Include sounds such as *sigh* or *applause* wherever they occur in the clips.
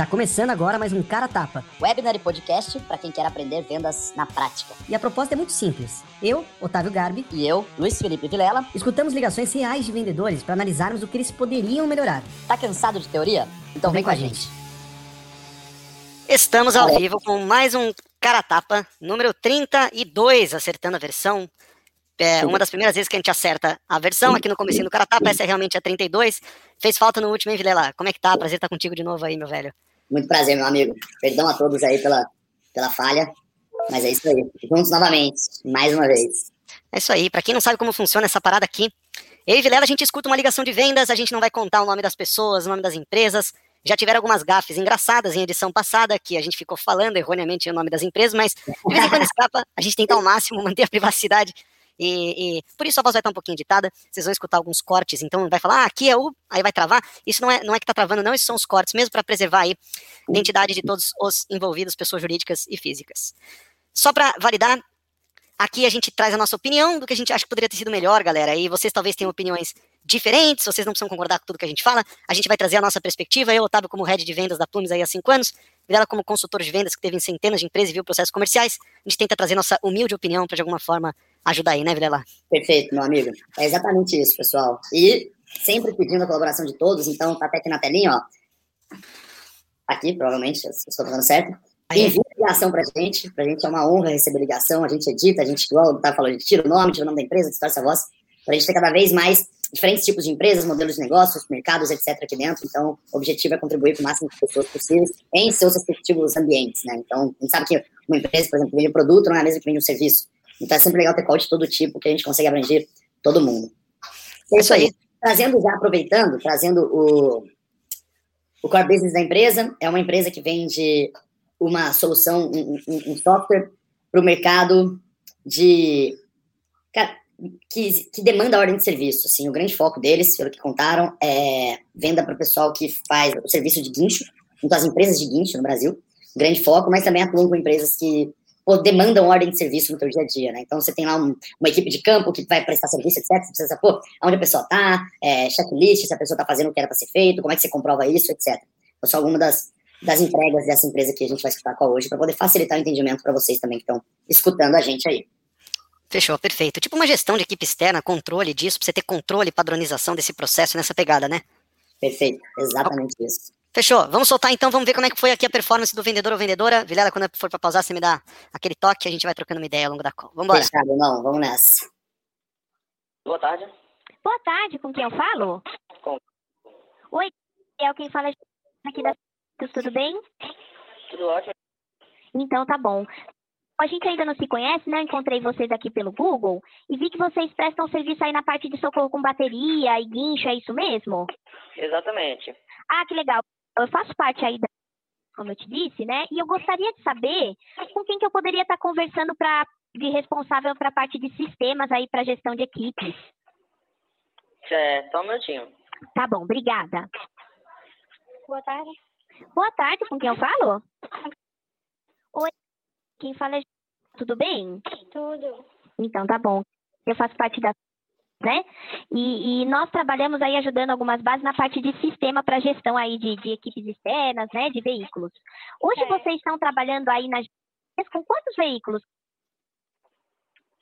Tá começando agora mais um Cara Tapa. Webinar e podcast para quem quer aprender vendas na prática. E a proposta é muito simples. Eu, Otávio Garbi, E eu, Luiz Felipe Vilela, escutamos ligações reais de vendedores para analisarmos o que eles poderiam melhorar. tá cansado de teoria? Então vem, com a gente. Estamos ao vivo com mais um Cara Tapa, número 32, acertando a versão. É uma das primeiras vezes que a gente acerta a versão aqui no comecinho do Cara Tapa, essa é realmente a 32. Fez falta no último, hein, Vilela? Como é que tá? Prazer estar contigo de novo aí, meu velho. Muito prazer, meu amigo. Perdão a todos aí pela, pela falha, mas é isso aí. Juntos novamente, mais uma vez. É isso aí, pra quem não sabe como funciona essa parada aqui, eu e Vilela a gente escuta uma ligação de vendas, a gente não vai contar o nome das pessoas, o nome das empresas. Já tiveram algumas gafes engraçadas em edição passada, que a gente ficou falando erroneamente o nome das empresas, mas de vez em quando escapa, a gente tenta ao máximo manter a privacidade. E, e por isso a voz vai estar um pouquinho editada, vocês vão escutar alguns cortes, então vai falar, ah, aqui é o, aí vai travar. Isso não é, não é que tá travando, não, esses são os cortes, mesmo para preservar aí a identidade de todos os envolvidos, pessoas jurídicas e físicas. Só para validar, aqui a gente traz a nossa opinião do que a gente acha que poderia ter sido melhor, galera, e vocês talvez tenham opiniões diferentes, vocês não precisam concordar com tudo que a gente fala, a gente vai trazer a nossa perspectiva, eu, Otávio, como head de vendas da Plumes aí há cinco anos, Virela como consultor de vendas que teve em centenas de empresas e viu processos comerciais, a gente tenta trazer nossa humilde opinião para de alguma forma ajudar aí, né, Virela? Perfeito, meu amigo. É exatamente isso, pessoal. E sempre pedindo a colaboração de todos, então tá até aqui na telinha, ó. Aqui, provavelmente, se eu estou falando certo. Envia ligação pra gente, pra gente é uma honra receber ligação, a gente edita, a gente, igual tá falando, a gente tira o nome, tira o nome da empresa, distorce a voz, pra gente ter cada vez mais diferentes tipos de empresas, modelos de negócios, mercados, etc. aqui dentro. Então, o objetivo é contribuir com o máximo de pessoas possíveis em seus respectivos ambientes, né? Então, a gente sabe que uma empresa, por exemplo, que vende um produto não é a mesma que vende um serviço. Então, é sempre legal ter call de todo tipo, que a gente consegue abranger todo mundo. É isso aí. Trazendo já, aproveitando, trazendo o, o core business da empresa, é uma empresa que vende uma solução, um, um- um software para o mercado de que, que demanda ordem de serviço. Assim, o grande foco deles, pelo que contaram, é venda para o pessoal que faz o serviço de guincho, junto às empresas de guincho no Brasil, grande foco, mas também atuam com empresas que demandam ordem de serviço no teu dia a dia, né? Então você tem lá um- uma equipe de campo que vai prestar serviço, etc. Você precisa, pô, onde a pessoa tá, é, checklist, se a pessoa tá fazendo o que era para ser feito, como é que você comprova isso, etc. Então, são algumas das, das entregas dessa empresa que a gente vai escutar qual hoje, para poder facilitar o entendimento para vocês também que estão escutando a gente aí. Fechou, perfeito. Tipo uma gestão de equipe externa, controle disso, pra você ter controle e padronização desse processo nessa pegada, né? Perfeito, exatamente isso. Fechou. Vamos soltar então, vamos ver como é que foi aqui a performance do vendedor ou vendedora. Vilela, quando for pra pausar, você me dá aquele toque, a gente vai trocando uma ideia ao longo da call. Vambora. Fechado, não, vamos nessa. Boa tarde. Boa tarde, com quem eu falo? Com- Oi, é quem fala aqui da tudo bem? Tudo ótimo. Então tá bom. A gente ainda não se conhece, né? Eu Encontrei vocês aqui pelo Google e vi que vocês prestam serviço aí na parte de socorro com bateria e guincho, é isso mesmo? Exatamente. Ah, que legal. Eu faço parte aí da, como eu te disse, né? E eu gostaria de saber com quem que eu poderia estar conversando para de responsável para a parte de sistemas aí para gestão de equipes. É, só um minutinho. Tá bom, obrigada. Boa tarde. Boa tarde, com quem eu falo? Oi, quem fala é... Tudo bem? Tudo. Então, tá bom. Eu faço parte da... Né? E, e nós trabalhamos aí ajudando algumas bases na parte de sistema para gestão aí de, de equipes externas, né? De veículos. Hoje Certo. vocês estão trabalhando aí nas... Com quantos veículos?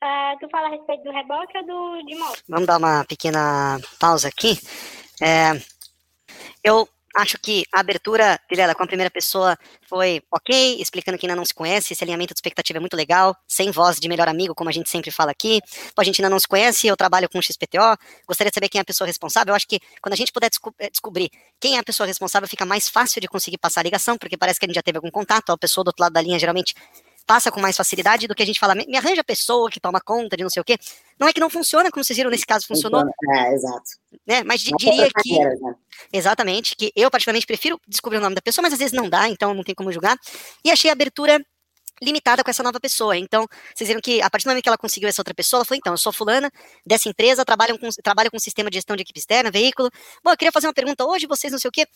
Ah, tu fala a respeito do reboque ou do de moto? Vamos dar uma pequena pausa aqui. É, eu acho que a abertura, Vilela, com a primeira pessoa foi ok, explicando que ainda não se conhece, esse alinhamento de expectativa é muito legal, sem voz de melhor amigo, como a gente sempre fala aqui. A gente ainda não se conhece, eu trabalho com XPTO, gostaria de saber quem é a pessoa responsável. Eu acho que quando a gente puder desco- eh, descobrir quem é a pessoa responsável, fica mais fácil de conseguir passar a ligação, porque parece que a gente já teve algum contato, a pessoa do outro lado da linha geralmente passa com mais facilidade do que a gente fala, me arranja a pessoa que toma conta de não sei o quê. Não é que não funciona, como vocês viram nesse caso, funcionou, É, exato. né? Mas Uma diria que, carreira, né? exatamente, que eu particularmente prefiro descobrir o nome da pessoa, mas às vezes não dá, então não tem como julgar. E achei a abertura limitada com essa nova pessoa. Então, vocês viram que a partir do momento que ela conseguiu essa outra pessoa, ela falou, então, eu sou fulana dessa empresa, trabalho com, trabalho com sistema de gestão de equipe externa, veículo. Bom, eu queria fazer uma pergunta hoje, vocês não sei o quê.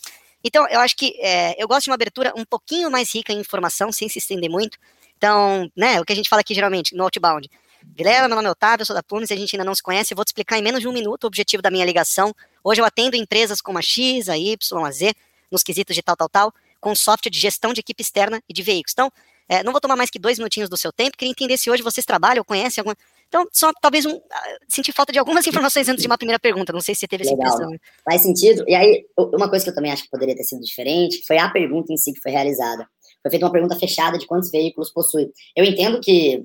Então, eu acho que é, eu gosto de uma abertura um pouquinho mais rica em informação, sem se estender muito. Então, né, o que a gente fala aqui geralmente no outbound. Vilela, meu nome é Otávio, eu sou da Plumes, a gente ainda não se conhece, eu vou te explicar em menos de um minuto o objetivo da minha ligação. Hoje eu atendo empresas como a X, a Y, a Z, nos quesitos de tal, tal, tal. com software de gestão de equipe externa e de veículos. Então, é, não vou tomar mais que dois minutinhos do seu tempo, queria entender se hoje vocês trabalham ou conhecem alguma. Então, só talvez um, ah, sentir falta de algumas *laughs* informações antes de uma primeira pergunta. Não sei se você teve essa Legal. impressão. Faz sentido. E aí, uma coisa que eu também acho que poderia ter sido diferente foi a pergunta em si que foi realizada. Foi feita uma pergunta fechada de quantos veículos possui. Eu entendo que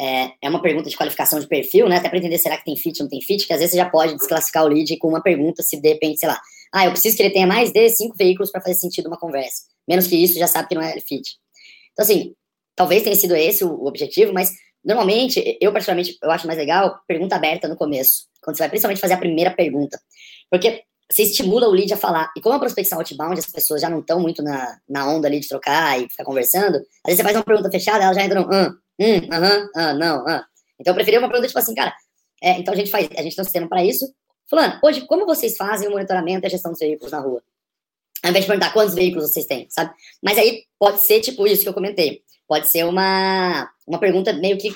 é, é uma pergunta de qualificação de perfil, né? Até para entender será que tem fit ou não tem fit, que às vezes você já pode desclassificar o lead com uma pergunta se de repente, sei lá, ah, eu preciso que ele tenha mais de cinco veículos para fazer sentido uma conversa. Menos que isso, já sabe que não é fit. Então, assim, talvez tenha sido esse o, objetivo, mas normalmente, eu particularmente, eu acho mais legal pergunta aberta no começo, quando você vai principalmente fazer a primeira pergunta. Porque você estimula o lead a falar. E como a prospecção outbound, as pessoas já não estão muito na, na onda ali de trocar e ficar conversando, às vezes você faz uma pergunta fechada, ela já entra no ah, hum, aham, ah, não, ah. Então eu preferia uma pergunta tipo assim, cara, é, então a gente faz, a gente tem um sistema para isso. Fulano, hoje, como vocês fazem o monitoramento e a gestão dos veículos na rua? Ao invés de perguntar quantos veículos vocês têm, sabe? Mas aí pode ser tipo isso que eu comentei. Pode ser uma, uma pergunta meio que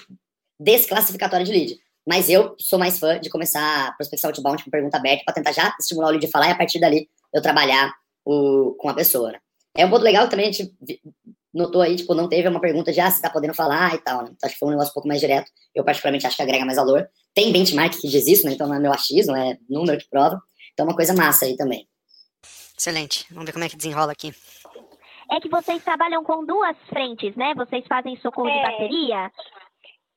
desclassificatória de lead. Mas eu sou mais fã de começar a prospecção outbound com pergunta aberta para tentar já estimular o lead a falar e a partir dali eu trabalhar o, com a pessoa. Né? É um ponto legal que também a gente notou aí, tipo, não teve uma pergunta de ah, se tá podendo falar e tal, né? Então acho que foi um negócio um pouco mais direto. Eu particularmente acho que agrega mais valor. Tem benchmark que diz isso, né? Então não é meu achismo, é número que prova. Então é uma coisa massa aí também. Excelente. Vamos ver como é que desenrola aqui. É que vocês trabalham com duas frentes, né? Vocês fazem socorro de É. bateria.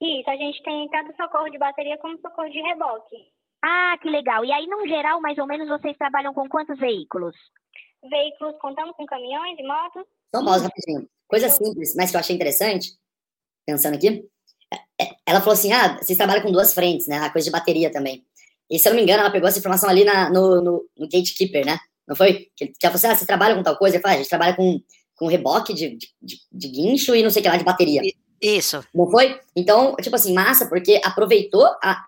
Isso, a gente tem tanto socorro de bateria como socorro de reboque. Ah, que legal. E aí, no geral, mais ou menos, vocês trabalham com quantos veículos? Veículos contando com caminhões e motos. Só pausa rapidinho. Coisa simples, mas que eu achei interessante, pensando aqui. é- é- Ela falou assim: ah, vocês trabalham com duas frentes, né? A coisa de bateria também. E se eu não me engano, ela pegou essa informação ali na, no, no, no Gatekeeper, né? Não foi? Que que ela falou assim: ah, você trabalha com tal coisa? Eu falei, ah, a gente trabalha com, com reboque de, de, de, de guincho e não sei o que lá de bateria. Isso. Não foi? Então, tipo assim, massa, porque aproveitou a,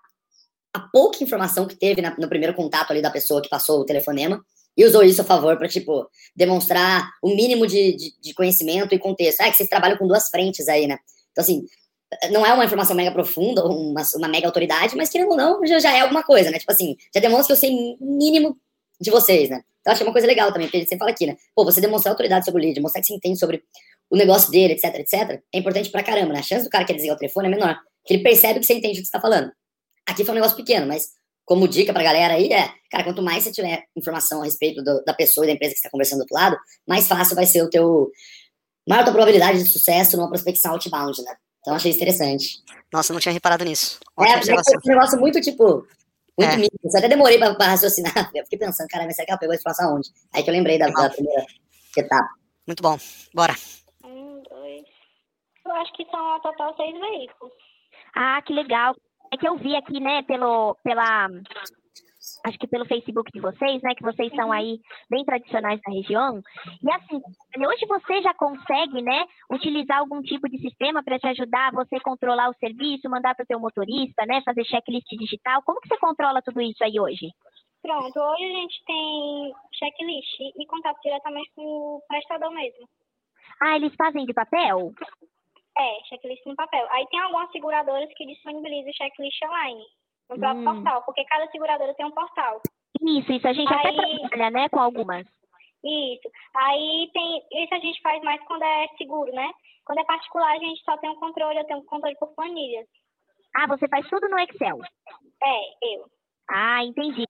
a pouca informação que teve na- no primeiro contato ali da pessoa que passou o telefonema e usou isso a favor para, tipo, demonstrar o mínimo de, de, de conhecimento e contexto. Ah, é que vocês trabalham com duas frentes aí, né? Então, assim, não é uma informação mega profunda, uma, uma mega autoridade, mas querendo ou não, já, já é alguma coisa, né? Tipo assim, já demonstra que eu sei mínimo de vocês, né? Então, é uma coisa legal também, porque a gente fala aqui, né? Pô, você demonstrar autoridade sobre o lead, mostrar que você entende sobre o negócio dele, etc, etc, é importante pra caramba, né? A chance do cara que desligar o telefone é menor, porque ele percebe que você entende o que você tá falando. Aqui foi um negócio pequeno, mas como dica pra galera aí é, cara, quanto mais você tiver informação a respeito do- da pessoa e da empresa que você tá conversando do outro lado, mais fácil vai ser o teu, maior tua probabilidade de sucesso numa prospecção outbound, né? Então achei interessante. Nossa, eu não tinha reparado nisso. É, Ótima porque observação. foi um negócio muito, tipo, muito É. mínimo. Eu até demorei pra, pra raciocinar. *laughs* Eu fiquei pensando, cara, mas será que ela pegou a informação aonde? Aí que eu lembrei da, da primeira etapa. Muito bom. Bora. Eu acho que são ao total seis veículos. Ah, que legal. É que eu vi aqui, né, pelo, pela, acho que pelo Facebook de vocês, né, que vocês são aí bem tradicionais na região. E assim, hoje você já consegue, né, utilizar algum tipo de sistema para te ajudar você controlar o serviço, mandar para o teu motorista, né, fazer checklist digital. Como que você controla tudo isso aí hoje? Pronto, hoje a gente tem checklist e contato diretamente com o prestador mesmo. Ah, eles fazem de papel? É, checklist no papel. Aí tem algumas seguradoras que disponibilizam o checklist online no próprio Hum. portal, porque cada seguradora tem um portal. Isso, isso a gente até Aí- trabalha, né, com algumas. Isso. Aí tem. Isso a gente faz mais quando é seguro, né? Quando é particular, a gente só tem um controle, eu tenho um controle por planilhas. Ah, você faz tudo no Excel. É, eu. Ah, entendi.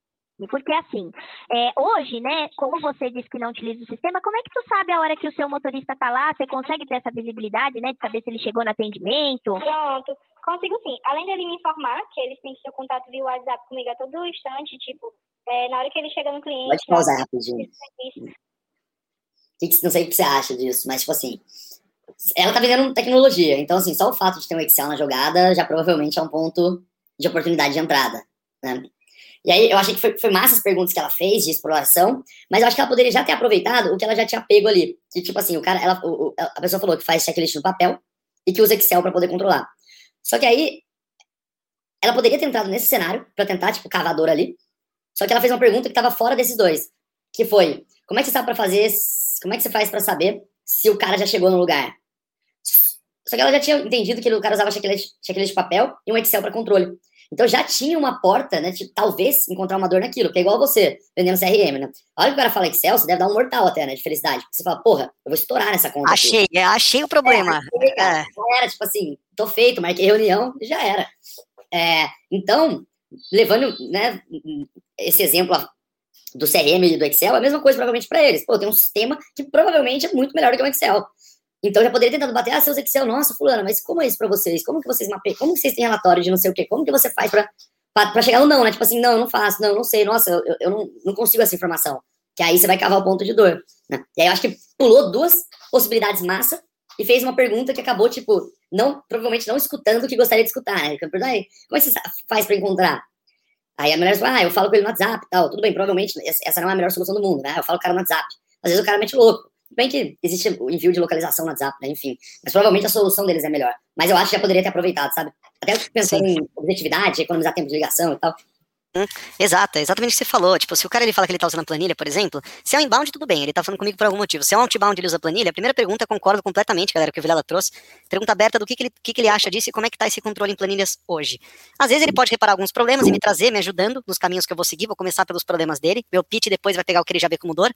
Porque assim, é, hoje, né, como você disse que não utiliza o sistema, como é que tu sabe a hora que o seu motorista tá lá? Você consegue ter essa visibilidade, né, de saber se ele chegou no atendimento? Pronto. Consigo sim. Além dele me informar que eles têm que ter contato via WhatsApp comigo a todo instante, tipo, é, na hora que ele chega no cliente. Pode pausar rapidinho. não sei o que você acha disso, mas, tipo assim, ela tá vendendo tecnologia. Então, assim, só o fato de ter um Excel na jogada já provavelmente é um ponto de oportunidade de entrada, né? E aí, eu achei que foi, foi massa as perguntas que ela fez de exploração, mas eu acho que ela poderia já ter aproveitado o que ela já tinha pego ali. Que, tipo assim, o cara, ela, o- a pessoa falou que faz checklist no papel e que usa Excel para poder controlar. Só que aí, ela poderia ter entrado nesse cenário para tentar, tipo, cavador ali. Só que ela fez uma pergunta que estava fora desses dois, que foi: como é que você sabe para fazer, como é que você faz para saber se o cara já chegou no lugar? Só que ela já tinha entendido que o cara usava checklist, checklist de papel e um Excel para controle. Então já tinha uma porta, né? De talvez encontrar uma dor naquilo, que é igual você vendendo CRM, né? A hora que o cara fala Excel, você deve dar um mortal até, né? De felicidade. Porque você fala, porra, eu vou estourar nessa conta. Achei, aqui. achei o problema. É, cara, Já era, tipo assim, tô feito, marquei reunião, já era. É, então, levando né, esse exemplo do CRM e do Excel, é a mesma coisa provavelmente para eles. Pô, tem um sistema que provavelmente é muito melhor do que o Excel. Então já poderia tentar bater, ah, seus Excel, nossa, fulana, mas como é isso para vocês? Como que vocês mapeiam? Como que vocês têm relatório de não sei o quê? Como que você faz para chegar no não, né? Tipo assim, não, eu não faço, não, eu não sei, nossa, eu, eu não, não consigo essa informação. Que aí você vai cavar o ponto de dor. Né? E aí eu acho que pulou duas possibilidades massa e fez uma pergunta que acabou, tipo, não, provavelmente não escutando o que gostaria de escutar, né? Como é que você faz para encontrar? Aí a mulher fala, ah, eu falo com ele no WhatsApp e tal. Tudo bem, provavelmente essa não é a melhor solução do mundo, né? Eu falo com o cara no WhatsApp. Às vezes o cara mete louco. Bem que existe o envio de localização no WhatsApp, né? Enfim. Mas provavelmente a solução deles é melhor. Mas eu acho que já poderia ter aproveitado, sabe? Até pensando Sim. em objetividade, economizar tempo de ligação e tal. Hum, exato, é exatamente o que você falou. Tipo, se o cara ele fala que ele tá usando a planilha, por exemplo, se é um inbound, tudo bem, ele tá falando comigo por algum motivo. Se é um outbound ele usa a planilha, a primeira pergunta, concordo completamente, galera, que o Vilela trouxe. Pergunta aberta do que, que, ele, que, que ele acha disso e como é que tá esse controle em planilhas hoje. Às vezes ele pode reparar alguns problemas e me trazer, me ajudando nos caminhos que eu vou seguir, vou começar pelos problemas dele. Meu pitch depois vai pegar o que ele já vê como dor.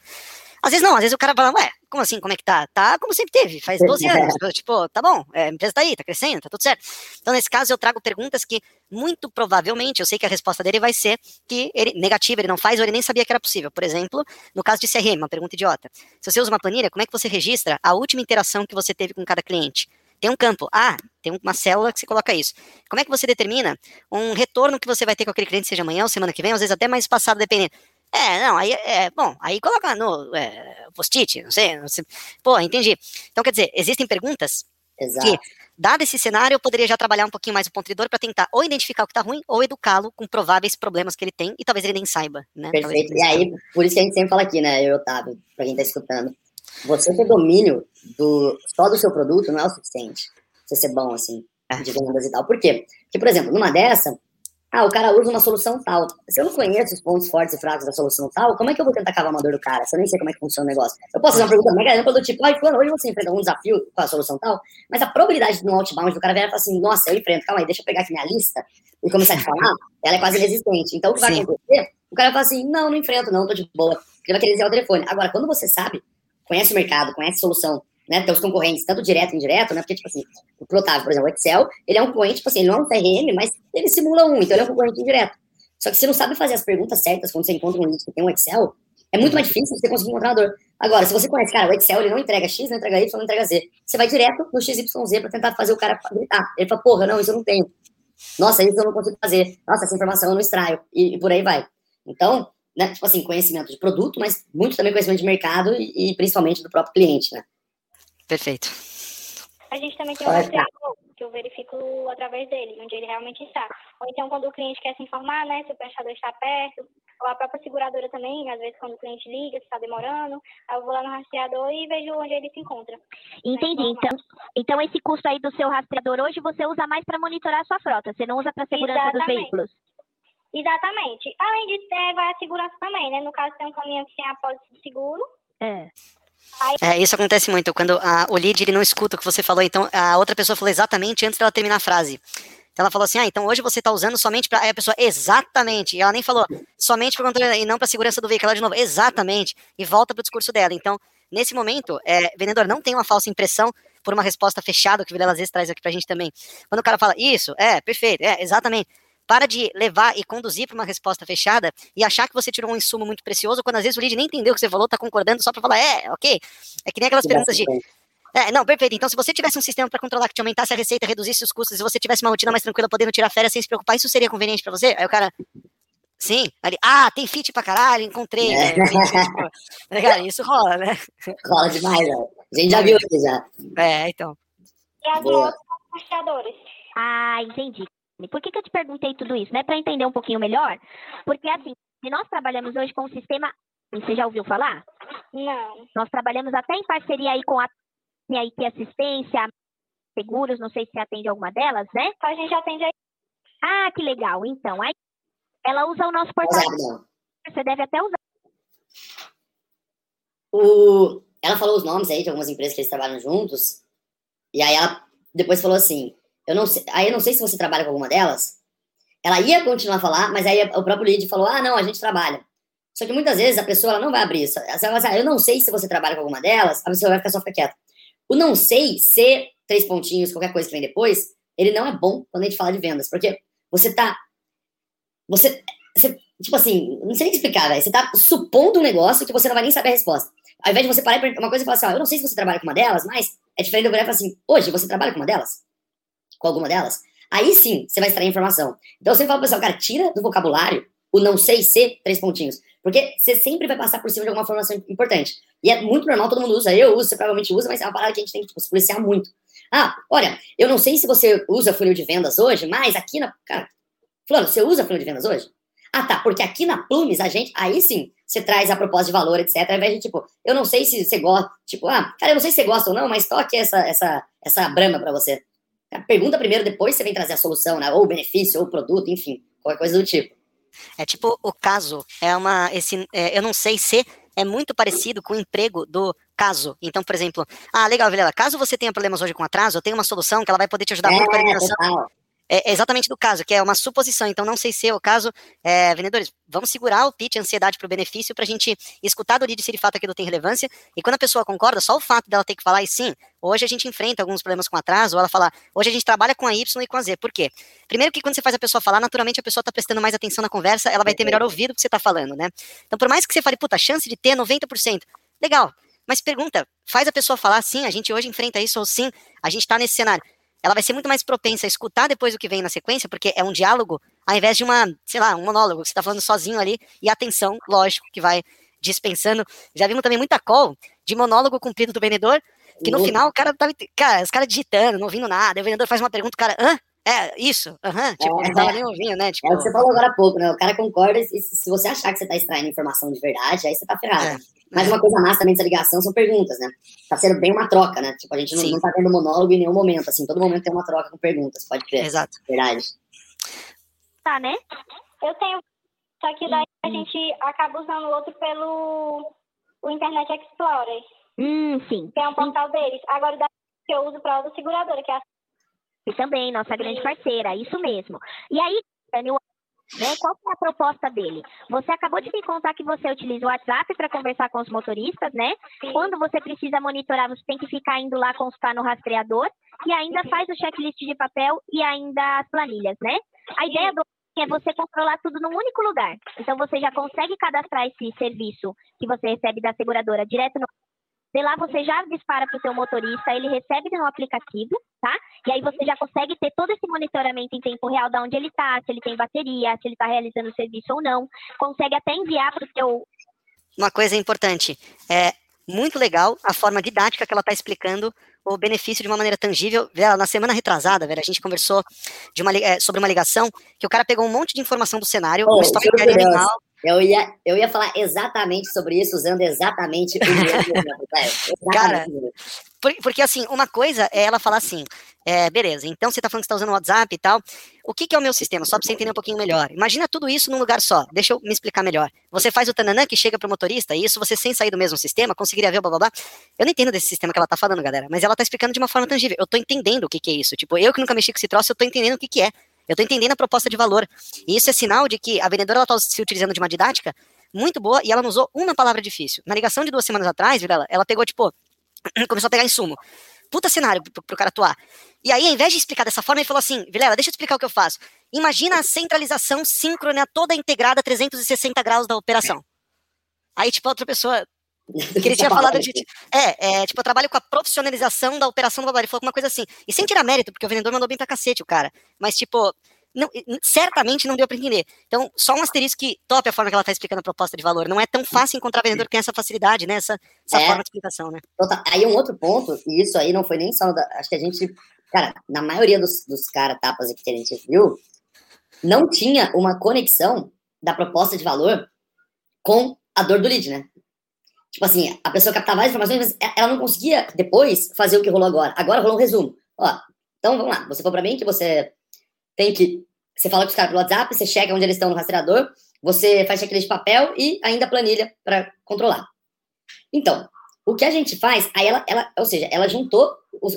Às vezes não, às vezes o cara fala, ué, como assim, como é que tá? Tá como sempre teve, faz 12 anos. Tipo, tá bom, é, a empresa tá aí, tá crescendo, tá tudo certo. Então, nesse caso, eu trago perguntas que, muito provavelmente, eu sei que a resposta dele vai ser que ele, negativa, ele não faz ou ele nem sabia que era possível. Por exemplo, no caso de CRM, uma pergunta idiota. Se você usa uma planilha, como é que você registra a última interação que você teve com cada cliente? Tem um campo. Ah, tem uma célula que você coloca isso. Como é que você determina um retorno que você vai ter com aquele cliente, seja amanhã ou semana que vem, às vezes até mais passado, dependendo. É, não, aí, é, bom, aí coloca no é, post-it, não sei, não sei. Pô, entendi. Então, quer dizer, existem perguntas Exato. que, dado esse cenário, eu poderia já trabalhar um pouquinho mais o pontridor para tentar ou identificar o que está ruim ou educá-lo com prováveis problemas que ele tem e talvez ele nem saiba, né? Perfeito. E aí, por isso que a gente sempre fala aqui, né, eu, Otávio, para quem está escutando, você ter domínio do, só do seu produto não é o suficiente. Você ser bom, assim, é. de vendas e tal. Por quê? Porque, por exemplo, numa dessa, ah, o cara usa uma solução tal. Se eu não conheço os pontos fortes e fracos da solução tal, como é que eu vou tentar cavar uma dor do cara? Se eu nem sei como é que funciona o negócio. Eu posso fazer uma pergunta mega ampla do tipo, ah, fulano, hoje você enfrenta algum desafio com a solução tal, mas a probabilidade de um outbound do cara virar e falar assim, nossa, eu enfrento, calma aí, deixa eu pegar aqui minha lista e começar a te falar, ela é quase inexistente. Então, o que vai Sim. acontecer? O cara vai falar assim, não, não enfrento, não, tô de boa. Ele vai querer dizer o telefone. Agora, quando você sabe, conhece o mercado, conhece a solução, né, teus concorrentes, tanto direto e indireto, né, porque, tipo assim, o Otávio, por exemplo, o Excel, ele é um concorrente, tipo assim, ele não é um CRM, mas ele simula um, então ele é um concorrente indireto. Só que você não sabe fazer as perguntas certas quando você encontra um lead que tem um Excel, é muito mais difícil você conseguir encontrar uma dor. Agora, se você conhece, cara, o Excel, ele não entrega X, não entrega Y, não entrega Z. Você vai direto no XYZ para tentar fazer o cara gritar. Ele fala, porra, não, isso eu não tenho. Nossa, isso eu não consigo fazer. Nossa, essa informação eu não extraio. E, e por aí vai. Então, né, tipo assim, conhecimento de produto, mas muito também conhecimento de mercado e, e principalmente do próprio cliente, né? Perfeito. A gente também tem um rastreador que eu verifico através dele, onde ele realmente está. Ou então, quando o cliente quer se informar, né, se o prestador está perto, ou a própria seguradora também, às vezes quando o cliente liga, se está demorando, aí eu vou lá no rastreador e vejo onde ele se encontra. Entendi. Então, então, esse custo aí do seu rastreador hoje você usa mais para monitorar a sua frota, você não usa para segurança Exatamente. dos veículos. Exatamente. Além de ter, vai a segurança também, né? No caso, tem um caminhão que tem a de seguro. É. É, isso acontece muito, quando a, o lead ele não escuta o que você falou, então a outra pessoa falou exatamente antes dela terminar a frase. Então ela falou assim, ah, então hoje você está usando somente para... Aí a pessoa, exatamente, e ela nem falou somente para controle e não para segurança do veículo, ela de novo, exatamente, e volta para o discurso dela. Então, nesse momento, é, vendedor não tem uma falsa impressão por uma resposta fechada, que o Vilela às vezes traz aqui para a gente também. Quando o cara fala, isso, é, perfeito, é, exatamente, para de levar e conduzir para uma resposta fechada e achar que você tirou um insumo muito precioso, quando às vezes o lead nem entendeu o que você falou, tá concordando só para falar, é, ok. É que nem aquelas perguntas de. É, não, perfeito. Então, se você tivesse um sistema para controlar que te aumentasse a receita, reduzisse os custos, se você tivesse uma rotina mais tranquila, podendo tirar férias sem se preocupar, isso seria conveniente para você? Aí o cara, Sim, ali, ah, tem fit pra caralho, encontrei. É. Né? Cara, *laughs* isso rola, né? Rola demais, né? A gente já viu aqui já. É, então. E as motos puxadores. Ah, entendi. Por que, que eu te perguntei tudo isso? Né? Para entender um pouquinho melhor. Porque, assim, nós trabalhamos hoje com o sistema. Você já ouviu falar? Não. Nós trabalhamos até em parceria aí com a IT Assistência, Seguros, não sei se você atende alguma delas, né? A gente atende aí. Ah, que legal. Então, aí ela usa o nosso portal. Você deve até usar. O... Ela falou os nomes aí de algumas empresas que eles trabalham juntos. E aí ela depois falou assim: eu não sei, aí eu não sei se você trabalha com alguma delas. ela ia continuar a falar, mas aí o próprio lead falou, ah, não, a gente trabalha. Só que muitas vezes a pessoa não vai abrir isso. Ela vai falar, ah, eu não sei se você trabalha com alguma delas, a pessoa vai ficar só ficar quieta. O não sei, ser três pontinhos, qualquer coisa que vem depois, ele não é bom quando a gente fala de vendas, porque você tá. Você. você tipo assim, não sei nem explicar, velho. Você tá supondo um negócio que você não vai nem saber a resposta. Ao invés de você parar e uma coisa e falar assim, ó, eu não sei se você trabalha com uma delas, mas é diferente de eu falar assim, hoje você trabalha com uma delas? Com alguma delas? Aí sim, você vai extrair informação. Então sempre falo pro pessoal, cara, tira do vocabulário o não sei ser três pontinhos. Porque você sempre vai passar por cima de alguma informação importante. E é muito normal, todo mundo usa, eu uso, você provavelmente usa, mas é uma parada que a gente tem que tipo, se policiar muito. Ah, olha, eu não sei se você usa funil de vendas hoje, mas aqui na. Cara, Fulano, você usa funil de vendas hoje? Ah, tá, porque aqui na Plumes a gente. Aí sim, você traz a proposta de valor, etc. Ao invés de, tipo, eu não sei se você gosta. Tipo, ah, cara, eu não sei se você gosta ou não, mas toque essa, essa, essa brama pra você. Pergunta primeiro, depois você vem trazer a solução, né? Ou o benefício, ou o produto, enfim, qualquer coisa do tipo. É tipo, o caso é uma. Esse, é, eu não sei se é muito parecido com o emprego do caso. Então, por exemplo, ah, legal, Vilela, caso você tenha problemas hoje com atraso, eu tenho uma solução que ela vai poder te ajudar é, muito com a eliminação é exatamente do caso, que é uma suposição. Então, não sei se é o caso. É, vendedores, vamos segurar o pitch, a ansiedade para o benefício, para a gente escutar do lead se de fato aquilo tem relevância. E quando a pessoa concorda, só o fato dela ter que falar, e sim, hoje a gente enfrenta alguns problemas com atraso, ou ela falar, hoje a gente trabalha com a Y e com a Z. Por quê? Primeiro que quando você faz a pessoa falar, naturalmente a pessoa está prestando mais atenção na conversa, ela vai ter melhor ouvido que você está falando, né? Então, por mais que você fale, puta, a chance de ter é 90%, legal. Mas pergunta, faz a pessoa falar, sim, a gente hoje enfrenta isso, ou sim, a gente está nesse cenário ela vai ser muito mais propensa a escutar depois o que vem na sequência, porque é um diálogo, ao invés de uma, sei lá, um monólogo, que você tá falando sozinho ali, e atenção, lógico, que vai dispensando. Já vimos também muita call de monólogo cumprido do vendedor, que no final o cara tava, cara, os caras digitando, não ouvindo nada, o vendedor faz uma pergunta, o cara, hã? É, isso, aham, uhum, tipo, é, não tava nem ouvindo, né? Tipo... É o que você falou agora há pouco, né? O cara concorda, e se você achar que você tá extraindo informação de verdade, aí você tá ferrado. É. Mas uma coisa massa também dessa ligação são perguntas, né? Tá sendo bem uma troca, né? Tipo, a gente não, não tá tendo monólogo em nenhum momento, assim, todo momento tem uma troca com perguntas, pode crer. Exato. Verdade. Tá, né? Eu tenho. Só que daí a gente acaba usando o outro pelo o Internet Explorer. Hum, sim. Que é um portal deles. Agora, daí que eu uso para outra seguradora, que é a e também, nossa grande parceira, isso mesmo. E aí, Dani, né? Qual é a proposta dele? Você acabou de me contar que você utiliza o WhatsApp para conversar com os motoristas, né? Sim. Quando você precisa monitorar, você tem que ficar indo lá consultar no rastreador e ainda faz o checklist de papel e ainda as planilhas, né? A ideia do é você controlar tudo num único lugar. Então você já consegue cadastrar esse serviço que você recebe da seguradora direto no de lá você já dispara para o seu motorista, ele recebe no aplicativo, tá? E aí você já consegue ter todo esse monitoramento em tempo real de onde ele está, se ele tem bateria, se ele está realizando o serviço ou não. Consegue até enviar para o seu. Uma coisa importante, é muito legal a forma didática que ela está explicando o benefício de uma maneira tangível. Na semana retrasada, velho, a gente conversou de uma, é, sobre uma ligação que o cara pegou um monte de informação do cenário, oh, um storytelling animal. Eu ia, eu ia falar exatamente sobre isso, usando exatamente o mesmo *laughs* exemplo. Cara, porque assim, uma coisa é ela falar assim, é, beleza, então você está falando que está usando o WhatsApp e tal. O que, que, é o meu sistema? Só para você entender um pouquinho melhor. Imagina tudo isso num lugar só. Deixa eu me explicar melhor. Você faz o tananã que chega para o motorista, e isso você sem sair do mesmo sistema, conseguiria ver o blá blá blá. Eu não entendo desse sistema que ela está falando, galera, mas ela está explicando de uma forma tangível. Eu estou entendendo o que, que, é isso. Tipo, eu que nunca mexi com esse troço, eu estou entendendo o que, que é. Eu estou entendendo a proposta de valor. E isso é sinal de que a vendedora está se utilizando de uma didática muito boa e ela não usou uma palavra difícil. Na ligação de duas semanas atrás, ela, ela pegou, tipo, *clears throat* começou a pegar insumo. Puta cenário pro, pro cara atuar. E aí, ao invés de explicar dessa forma, ele falou assim: Vilela, deixa eu explicar o que eu faço. Imagina a centralização síncrona toda integrada 360 graus da operação. Aí, tipo, a outra pessoa. Que ele *laughs* tinha falado de. É, é, tipo, eu trabalho com a profissionalização da operação do babá. Ele falou uma coisa assim. E sem tirar mérito, porque o vendedor mandou bem pra cacete o cara. Mas, tipo, não, certamente não deu para entender. Então, só um asterisco que top a forma que ela está explicando a proposta de valor. Não é tão fácil encontrar vendedor que tem essa facilidade, né? Essa, essa é. forma de explicação, né? Então, tá. Aí um outro ponto, e isso aí não foi nem só da, Acho que a gente. Cara, na maioria dos, dos cara tapas aqui que a gente viu, não tinha uma conexão da proposta de valor com a dor do lead, né? Tipo assim, a pessoa captava várias informações, mas ela não conseguia depois fazer o que rolou agora. Agora rolou um resumo. Ó, então vamos lá. Você falou pra mim que você tem que. Você fala com os caras pelo WhatsApp, você chega onde eles estão no rastreador, você faz checklist de papel e ainda planilha para controlar. Então, o que a gente faz, aí ela, ela ou seja, ela juntou,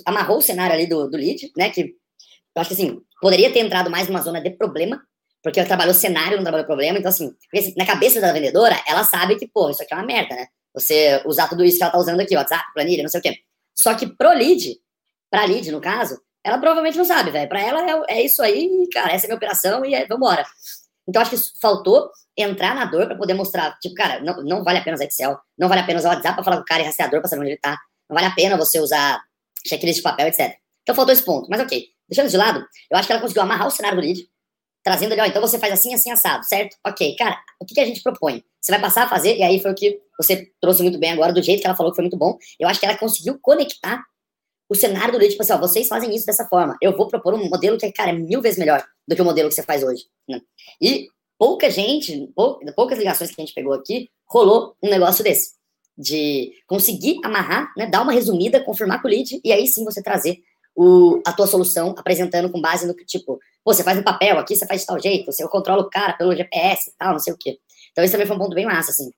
amarrou o cenário ali do, do lead, né? Que eu acho que assim, poderia ter entrado mais numa zona de problema, porque trabalhou cenário, não trabalhou problema. Então, assim, na cabeça da vendedora, ela sabe que, pô, isso aqui é uma merda, né? Você usar tudo isso que ela tá usando aqui, WhatsApp, planilha, não sei o quê. Só que pro lead, pra lead, no caso, ela provavelmente não sabe, velho. Pra ela é, é, isso aí, cara, essa é a minha operação e é, vambora. Então, acho que faltou entrar na dor para poder mostrar, tipo, cara, não, não vale a pena usar Excel, não vale a pena usar WhatsApp pra falar com o cara e rastreador pra saber onde ele tá, não vale a pena você usar checklist de papel, etc. Então, faltou esse ponto. Mas, ok, deixando de lado, eu acho que ela conseguiu amarrar o cenário do lead, trazendo ali, ó, então você faz assim, assim, assado, certo? Ok, cara, o que, que a gente propõe? Você vai passar a fazer, e aí foi o que você trouxe muito bem agora, do jeito que ela falou que foi muito bom. Eu acho que ela conseguiu conectar o cenário do lead, tipo assim, ó, vocês fazem isso dessa forma. Eu vou propor um modelo que, cara, é mil vezes melhor do que o modelo que você faz hoje. Né? E pouca gente, pou, poucas ligações que a gente pegou aqui, rolou um negócio desse. De conseguir amarrar, né, dar uma resumida, confirmar com o lead, e aí sim você trazer o, a tua solução apresentando com base no que, tipo, você faz no papel, aqui você faz de tal jeito, você controla o cara pelo GPS e tal, não sei o quê. Então esse também foi um ponto bem massa, assim.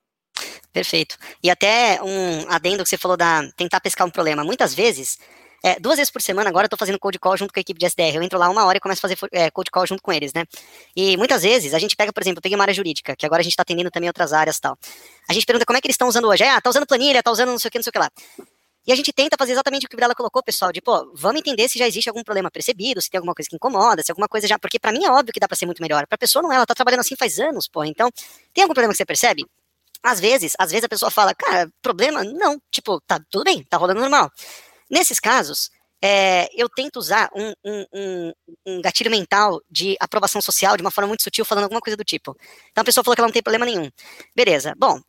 Perfeito. E até um adendo que você falou da tentar pescar um problema. Muitas vezes, é, duas vezes por semana agora eu tô fazendo code call junto com a equipe de SDR. Eu entro lá uma hora e começo a fazer é, code call junto com eles, né? E muitas vezes a gente pega, por exemplo, eu peguei uma área jurídica, que agora a gente tá atendendo também outras áreas tal. A gente pergunta como é que eles estão usando hoje. Ah, tá usando planilha, tá usando não sei o que, não sei o que lá. E a gente tenta fazer exatamente o que o Vilela colocou, pessoal, de, pô, vamos entender se já existe algum problema percebido, se tem alguma coisa que incomoda, se alguma coisa já, porque para mim é óbvio que dá para ser muito melhor. Pra pessoa não é, ela tá trabalhando assim faz anos, pô. Então, tem algum problema que você percebe? Às vezes, às vezes a pessoa fala, cara, problema? Não, tipo, tá tudo bem, tá rolando normal. Nesses casos, é, eu tento usar um, um, um, um, gatilho mental de aprovação social de uma forma muito sutil, falando alguma coisa do tipo. Então a pessoa falou que ela não tem problema nenhum. Beleza, bom,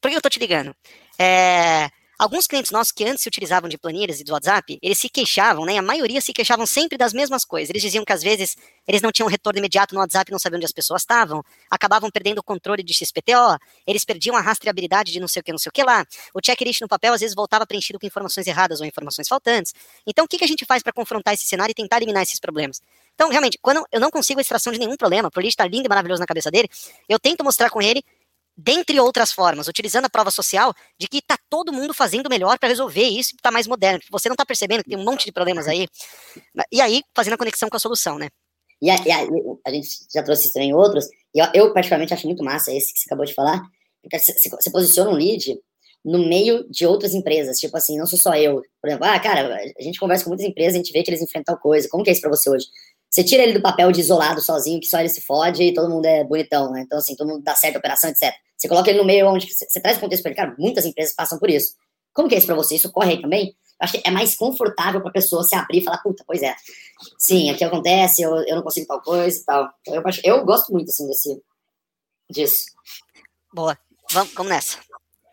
por que eu tô te ligando? É, Alguns clientes nossos que antes se utilizavam de planilhas e do WhatsApp, eles se queixavam, né? A maioria se queixavam sempre das mesmas coisas. Eles diziam que às vezes eles não tinham retorno imediato no WhatsApp, não sabiam onde as pessoas estavam, acabavam perdendo o controle de XPTO, eles perdiam a rastreabilidade de não sei o que, não sei o que lá. O checklist no papel às vezes voltava preenchido com informações erradas ou informações faltantes. Então, o que, que a gente faz para confrontar esse cenário e tentar eliminar esses problemas? Então, realmente, quando eu não consigo a extração de nenhum problema, por ele estar lindo e maravilhoso na cabeça dele, eu tento mostrar com ele dentre outras formas, utilizando a prova social de que está todo mundo fazendo melhor para resolver isso está mais moderno. Você não está percebendo que tem um monte de problemas aí. E aí, fazendo a conexão com a solução, né? E a, a, a gente já trouxe isso em outros, e eu, eu, particularmente acho muito massa esse que você acabou de falar, porque você, posiciona um lead no meio de outras empresas, tipo assim, não sou só eu. Por exemplo, ah, cara, a gente conversa com muitas empresas, a gente vê que eles enfrentam coisa, como que é isso para você hoje? Você tira ele do papel de isolado, sozinho, que só ele se fode e todo mundo é bonitão, né? Então, assim, todo mundo dá certo a operação, etc. Você coloca ele no meio onde você, você traz contexto para ele, cara, muitas empresas passam por isso. Como que é isso para você? Isso corre aí também? Eu acho que é mais confortável para a pessoa se abrir e falar, puta, pois é, sim, aqui acontece, eu, eu não consigo tal coisa e tal. Então, eu, eu gosto muito, assim, desse, disso. Boa, vamos, vamos nessa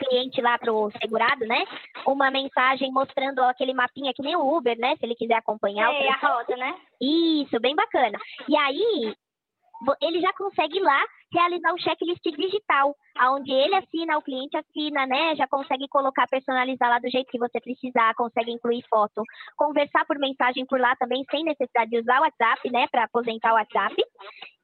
cliente lá pro segurado, né? Uma mensagem mostrando aquele mapinha que nem o Uber, né? Se ele quiser acompanhar. É, a rota, né? Isso, bem bacana. E aí, ele já consegue lá realizar um checklist digital, onde ele assina, o cliente assina, né? Já consegue colocar, personalizar lá do jeito que você precisar, consegue incluir foto, conversar por mensagem por lá também, sem necessidade de usar o WhatsApp, né? Para aposentar o WhatsApp.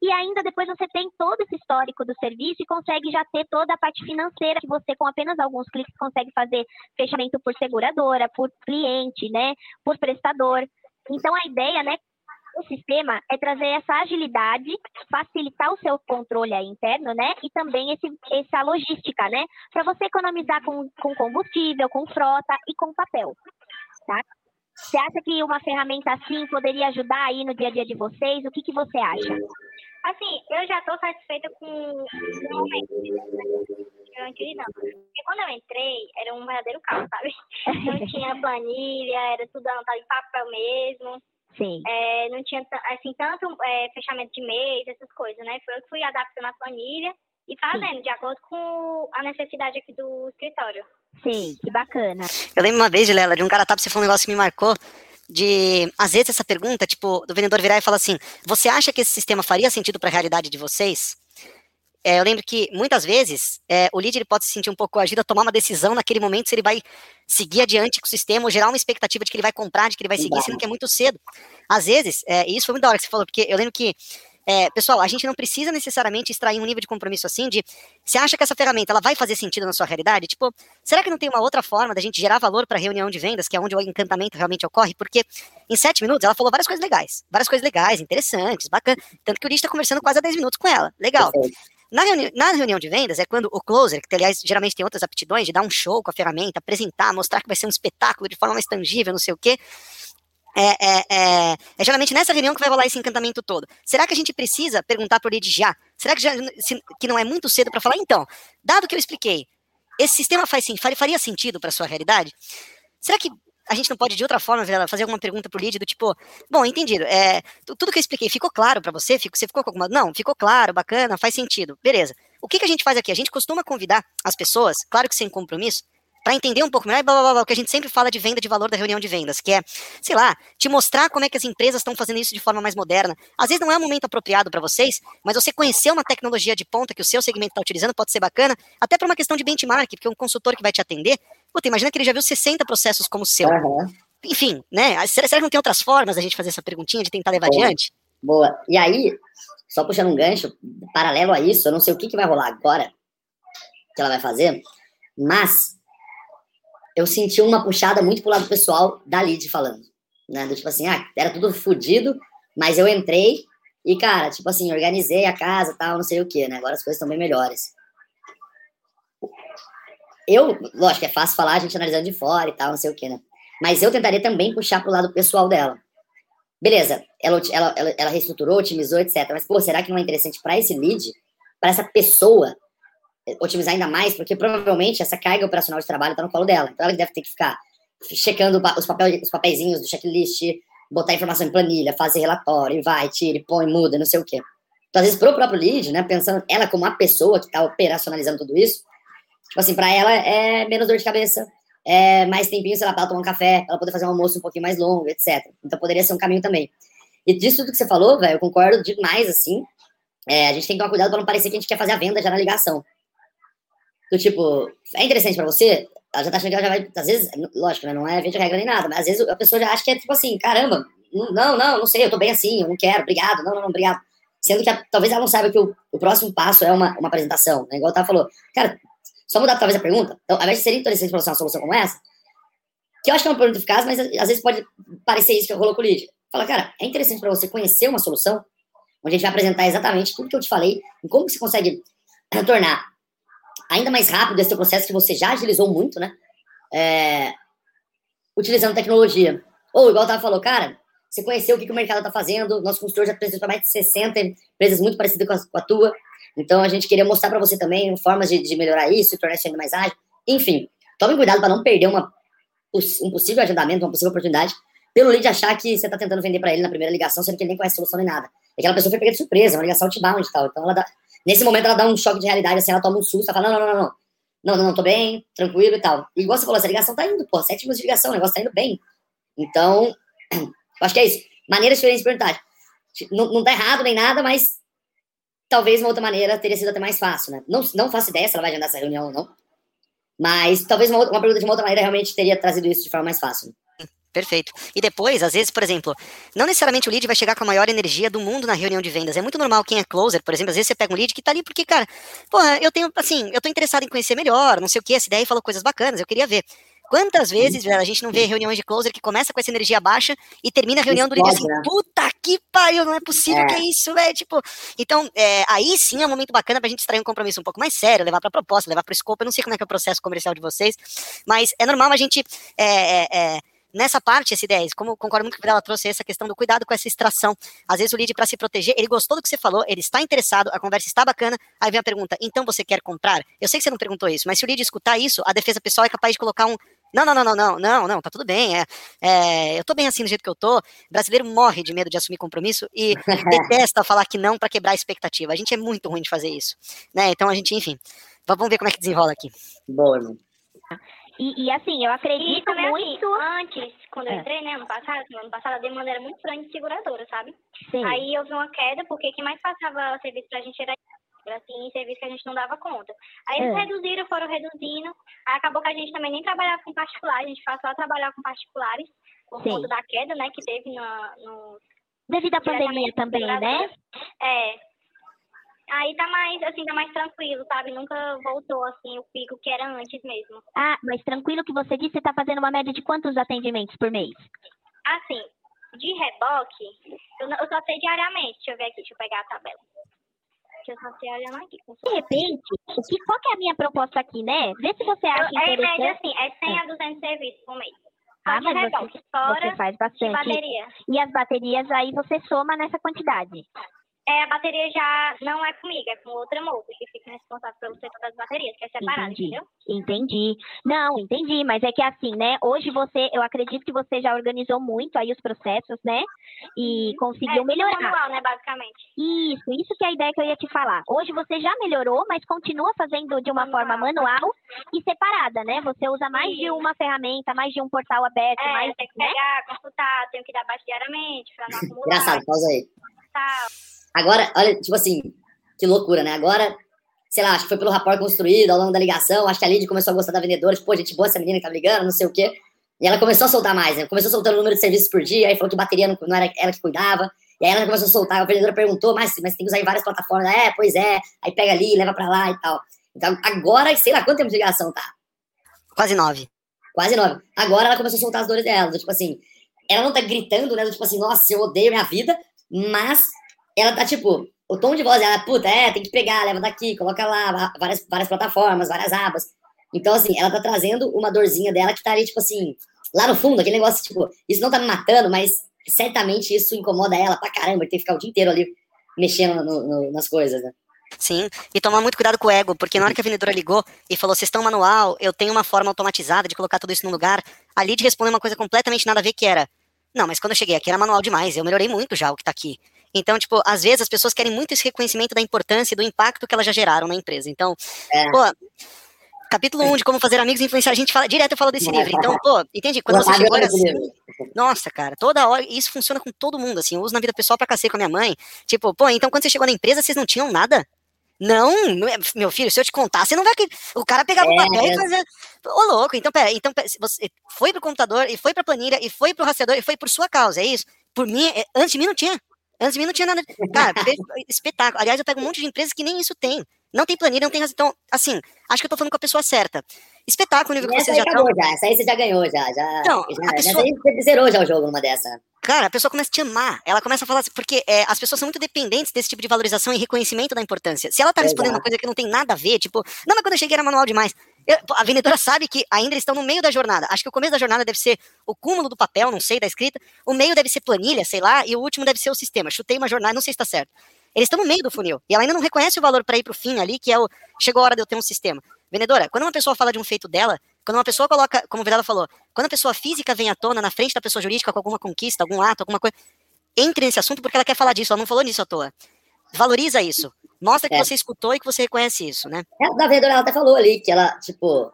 E ainda depois você tem todo esse histórico do serviço e consegue já ter toda a parte financeira que você, com apenas alguns cliques, consegue fazer fechamento por seguradora, por cliente, né? Por prestador. Então a ideia, né, o sistema é trazer essa agilidade, facilitar o seu controle interno, né? E também esse, essa logística, né? Para você economizar com, com combustível, com frota e com papel, tá? Você acha que uma ferramenta assim poderia ajudar aí no dia a dia de vocês? O que, que você acha? Assim, eu já estou satisfeita com o momento. Antes não. Porque quando eu entrei, era um verdadeiro caos, sabe? *laughs* Não tinha planilha, era tudo anotado em papel mesmo. Sim. É, não tinha, assim, tanto é, fechamento de mês, essas coisas, né? Foi eu que fui adaptando a planilha e fazendo, Sim. de acordo com a necessidade aqui do escritório. Sim, que bacana. Eu lembro uma vez, Lela, de um cara tá, você falou um negócio que me marcou, de, às vezes, essa pergunta, tipo, do vendedor virar e falar assim, você acha que esse sistema faria sentido para a realidade de vocês? É, eu lembro que muitas vezes é, o lead ele pode se sentir um pouco coagido a tomar uma decisão naquele momento se ele vai seguir adiante com o sistema ou gerar uma expectativa de que ele vai comprar, de que ele vai seguir, sendo que é muito cedo. Às vezes, é, e isso foi muito da hora que você falou, porque eu lembro que é, pessoal, a gente não precisa necessariamente extrair um nível de compromisso assim de, você acha que essa ferramenta ela vai fazer sentido na sua realidade? Tipo, será que não tem uma outra forma da gente gerar valor para reunião de vendas, que é onde o encantamento realmente ocorre? Porque em sete minutos ela falou várias coisas legais, várias coisas legais, interessantes, bacana, tanto que o Lead está conversando quase há 10 minutos com ela, legal. Na, reuni na reunião de vendas é quando o closer, que aliás geralmente tem outras aptidões, de dar um show com a ferramenta, apresentar, mostrar que vai ser um espetáculo de forma mais tangível, não sei o quê. É, é, é, é, geralmente nessa reunião que vai rolar esse encantamento todo. Será que a gente precisa perguntar para o lead já? Será que, já, se, que não é muito cedo para falar? Então, dado que eu expliquei, esse sistema faz, faria sentido para sua realidade? Será que a gente não pode de outra forma fazer alguma pergunta pro lead do tipo, bom, entendido, é, tudo que eu expliquei ficou claro para você? Fico, você ficou com alguma... Não, ficou claro, bacana, faz sentido, beleza. O que, que a gente faz aqui? A gente costuma convidar as pessoas, claro que sem compromisso, para entender um pouco melhor, blá, blá, blá, o que a gente sempre fala de venda de valor da reunião de vendas, que é, sei lá, te mostrar como é que as empresas estão fazendo isso de forma mais moderna. Às vezes não é o momento apropriado para vocês, mas você conhecer uma tecnologia de ponta que o seu segmento está utilizando pode ser bacana, até para uma questão de benchmark, porque um consultor que vai te atender, puta, imagina que ele já viu 60 processos como o seu. Uhum. Enfim, né? Será, será que não tem outras formas da gente fazer essa perguntinha, de tentar levar Boa. adiante? Boa. E aí, só puxando um gancho, paralelo a isso, eu não sei o que, que vai rolar agora, que ela vai fazer, mas eu senti uma puxada muito pro lado pessoal da Lid falando, né? Do tipo assim, ah, era tudo fodido, mas eu entrei e, cara, tipo assim, organizei a casa tal, não sei o que, né? Agora as coisas estão bem melhores. Eu, lógico, é fácil falar, a gente analisando de fora e tal, não sei o que, né? Mas eu tentaria também puxar pro lado pessoal dela. Beleza, ela, ela, ela, ela reestruturou, otimizou, etc. Mas, pô, será que não é interessante para esse lead, para essa pessoa, otimizar ainda mais, porque provavelmente essa carga operacional de trabalho está no colo dela. Então ela deve ter que ficar checando os, papel, os papeizinhos do checklist, botar informação em planilha, fazer relatório, vai, tira, põe, muda, não sei o quê. Então, às vezes, para o próprio lead, né, pensando ela como a pessoa que está operacionalizando tudo isso, tipo assim, para ela é menos dor de cabeça, é mais tempinho, sei lá, para ela tomar um café, ela poder fazer um almoço um pouquinho mais longo, etc. Então, poderia ser um caminho também. E disso tudo que você falou, velho, eu concordo demais, assim. É, a gente tem que tomar cuidado para não parecer que a gente quer fazer a venda já na ligação do tipo, é interessante pra você, ela já tá achando que ela já vai, às vezes, lógico, né, não é vende regra nem nada, mas às vezes a pessoa já acha que é tipo assim, caramba, não, não, não sei, eu tô bem assim, eu não quero, obrigado, não, não, não obrigado. Sendo que a, talvez ela não saiba que o, o próximo passo é uma, uma apresentação, né? Igual o falou, cara, só mudar talvez a pergunta. Então, ao invés de ser interessante pra você uma solução como essa, que eu acho que é uma pergunta eficaz, mas às vezes pode parecer isso que rolou com o. Fala, cara, é interessante para você conhecer uma solução, onde a gente vai apresentar exatamente tudo que eu te falei, e como você consegue tornar ainda mais rápido esse processo que você já agilizou muito, né? É, utilizando tecnologia. Ou, igual o Tava falou, cara, você conheceu o que, que o mercado está fazendo, nosso consultor já apresentou mais de 60 empresas muito parecidas com a, com a tua, então a gente queria mostrar para você também formas de, de, melhorar isso, tornar isso ainda mais ágil. Enfim, tome cuidado para não perder uma, um possível agendamento, uma possível oportunidade, pelo lead achar que você está tentando vender para ele na primeira ligação, sendo que ele nem conhece a solução nem nada. Aquela pessoa foi pegada de surpresa, uma ligação outbound e tal. Então ela dá, Nesse momento ela dá um choque de realidade, assim, ela toma um susto, ela fala, não, não, não, não, não, não, não, tô bem, tranquilo e tal. E igual você falou, essa ligação tá indo, pô, sete minutos de ligação, o negócio tá indo bem. Então, *clears throat* acho que é isso. Maneiras diferentes de perguntar. Não, não tá errado nem nada, mas talvez uma outra maneira teria sido até mais fácil, né? Não, não faço ideia se ela vai agendar essa reunião ou não. Mas talvez uma, uma pergunta de uma outra maneira realmente teria trazido isso de forma mais fácil. Perfeito. E depois, às vezes, por exemplo, não necessariamente o lead vai chegar com a maior energia do mundo na reunião de vendas. É muito normal quem é closer, por exemplo, às vezes você pega um lead que tá ali porque, cara, porra, eu tenho, assim, eu tô interessado em conhecer melhor, não sei o que, essa ideia falou coisas bacanas, eu queria ver. Quantas vezes, velho, a gente não vê reuniões de closer que começa com essa energia baixa e termina a reunião do lead assim, né? puta que pariu, não é possível, é. que é isso, velho, tipo, então, é, aí sim é um momento bacana pra gente extrair um compromisso um pouco mais sério, levar pra proposta, levar pro escopo, eu não sei como é que é o processo comercial de vocês, mas é normal a gente, é, é, é nessa parte, esse 10, como concordo muito que ela trouxe essa questão do cuidado com essa extração. Às vezes o lead, para se proteger, ele gostou do que você falou, ele está interessado, a conversa está bacana, aí vem a pergunta, então você quer comprar? Eu sei que você não perguntou isso, mas se o lead escutar isso, a defesa pessoal é capaz de colocar um. Não, não, não, não, não, não, não, tá tudo bem. É, é, eu tô bem assim do jeito que eu tô. O brasileiro morre de medo de assumir compromisso e *laughs* detesta falar que não para quebrar a expectativa. A gente é muito ruim de fazer isso. Né? Então a gente, enfim, vamos ver como é que desenrola aqui. Boa, irmão. E, e, assim, eu acredito assim, muito. Assim, antes, quando eu é. entrei, né, ano passado, assim, ano passado a demanda era muito grande de seguradora, sabe? Sim. Aí vi uma queda, porque quem mais passava serviço pra gente era assim, serviço que a gente não dava conta. Aí eles é. reduziram, foram reduzindo. Aí acabou que a gente também nem trabalhava com particulares, a gente passou a trabalhar com particulares por Sim. conta da queda, né, que teve na, no, Devido à pandemia também, né? É. Aí tá mais, assim, tá mais tranquilo, sabe? Nunca voltou, assim, o pico que era antes mesmo. Ah, mas tranquilo que você disse, você tá fazendo uma média de quantos atendimentos por mês? Assim, de reboque, eu, eu só sei diariamente. Deixa eu ver aqui, deixa eu pegar a tabela. Eu só sei olhando aqui. De repente, o que, qual que é a minha proposta aqui, né? Vê se você Eu, acha é média interessante. assim, é 100 a 200 serviços por mês. Só Ah, mas você- reboque, fora Você faz bastante. bateria. E as baterias aí você soma nessa quantidade. É, a bateria já não é comigo, é com outra moça que fica responsável pelo setor das baterias, que é separado, Entendi. entendeu? Entendi. Não, entendi, mas é que assim, né? Hoje você, eu acredito que você já organizou muito aí os processos, né? E conseguiu é, melhorar. manual, né, basicamente. Isso, isso que é a ideia que eu ia te falar. Hoje você já melhorou, mas continua fazendo de uma Manual. forma manual e separada, né? Você usa mais de Isso. uma ferramenta, mais de um portal aberto, É, mais, tem que né? pegar, consultar, tenho que dar baixo diariamente pra não acumular Engraçado, pausa aí. tal. Agora, olha, tipo assim, que loucura, né? Agora, sei lá, acho que foi pelo rapport construído ao longo da ligação, acho que a Lid começou a gostar da vendedora, tipo, pô, gente boa essa menina que tá ligando, não sei o quê. E ela começou a soltar mais, né? Começou soltando o número de serviços por dia, aí falou que bateria não, não era ela que cuidava. E aí ela começou a soltar, a vendedora perguntou, mas, mas tem que usar em várias plataformas. É, pois é. Aí pega ali, leva pra lá e tal. Então, agora, sei lá, quanto tempo de ligação tá? Quase nove. Quase nove. Agora ela começou a soltar as dores dela. do Tipo assim, ela não tá gritando, né? do Tipo assim, nossa, eu odeio minha vida, mas ela tá tipo, o tom de voz dela, puta, é, tem que pegar, leva daqui, coloca lá, várias, várias plataformas, várias abas. Então, assim, ela tá trazendo uma dorzinha dela que tá ali, tipo assim, lá no fundo, aquele negócio, tipo, isso não tá me matando, mas certamente isso incomoda ela pra caramba, tem que ficar o dia inteiro ali mexendo no- no- nas coisas, né? Sim, e tomar muito cuidado com o ego, porque na hora que a vendedora ligou e falou, vocês estão manual, eu tenho uma forma automatizada de colocar tudo isso no lugar, a Lid respondeu uma coisa completamente nada a ver que era, não, mas quando eu cheguei aqui era manual demais, eu melhorei muito já o que tá aqui. Então, tipo, às vezes as pessoas querem muito esse reconhecimento da importância e do impacto que elas já geraram na empresa. Então, É. pô, capítulo 1 de como fazer amigos e influenciar, a gente fala, direto eu falo desse É. livro. Então, pô, entende? Quando você chegou assim, nossa, cara, toda hora, isso funciona com todo mundo, assim, eu uso na vida pessoal pra cacete com a minha mãe. Tipo, pô, então quando você chegou na empresa, vocês não tinham nada? Não, é- meu filho, se eu te contar, você não vai. O cara pegava o É, papel é. e fazia. Ô, louco, então, pera, então, pera, você foi pro computador, e foi pra planilha, e foi pro rastreador, e foi por sua causa, é isso? Por mim, é- antes de mim não tinha. Antes de mim não tinha nada. Cara, pe- espetáculo. Aliás, eu pego um monte de empresas que nem isso tem. Não tem planilha, não tem rastreador. Então, assim, acho que eu tô falando com a pessoa certa. Espetáculo nível que Essa vocês aí já acabou já, essa aí você já ganhou, já. já, Não, já a pessoa- aí você zerou já o jogo numa dessa. Cara, a pessoa começa a te amar. Ela começa a falar assim, porque é, as pessoas são muito dependentes desse tipo de valorização e reconhecimento da importância. Se ela tá respondendo uma Exato. coisa que não tem nada a ver, tipo, não, mas quando eu cheguei era manual demais. A vendedora sabe que ainda eles estão no meio da jornada. Acho que o começo da jornada deve ser o cúmulo do papel, não sei, da escrita. O meio deve ser planilha, sei lá, e o último deve ser o sistema. Chutei uma jornada, não sei se tá certo. Eles estão no meio do funil. E ela ainda não reconhece o valor para ir pro fim ali, que é o chegou a hora de eu ter um sistema. Vendedora, quando uma pessoa fala de um feito dela, quando uma pessoa coloca, como a Vedada falou, quando a pessoa física vem à tona na frente da pessoa jurídica com alguma conquista, algum ato, alguma coisa, entre nesse assunto porque ela quer falar disso, ela não falou nisso à toa. Valoriza isso. Mostra que É. você escutou e que você reconhece isso, né? Ela, da vendedora, ela até falou ali que ela, tipo.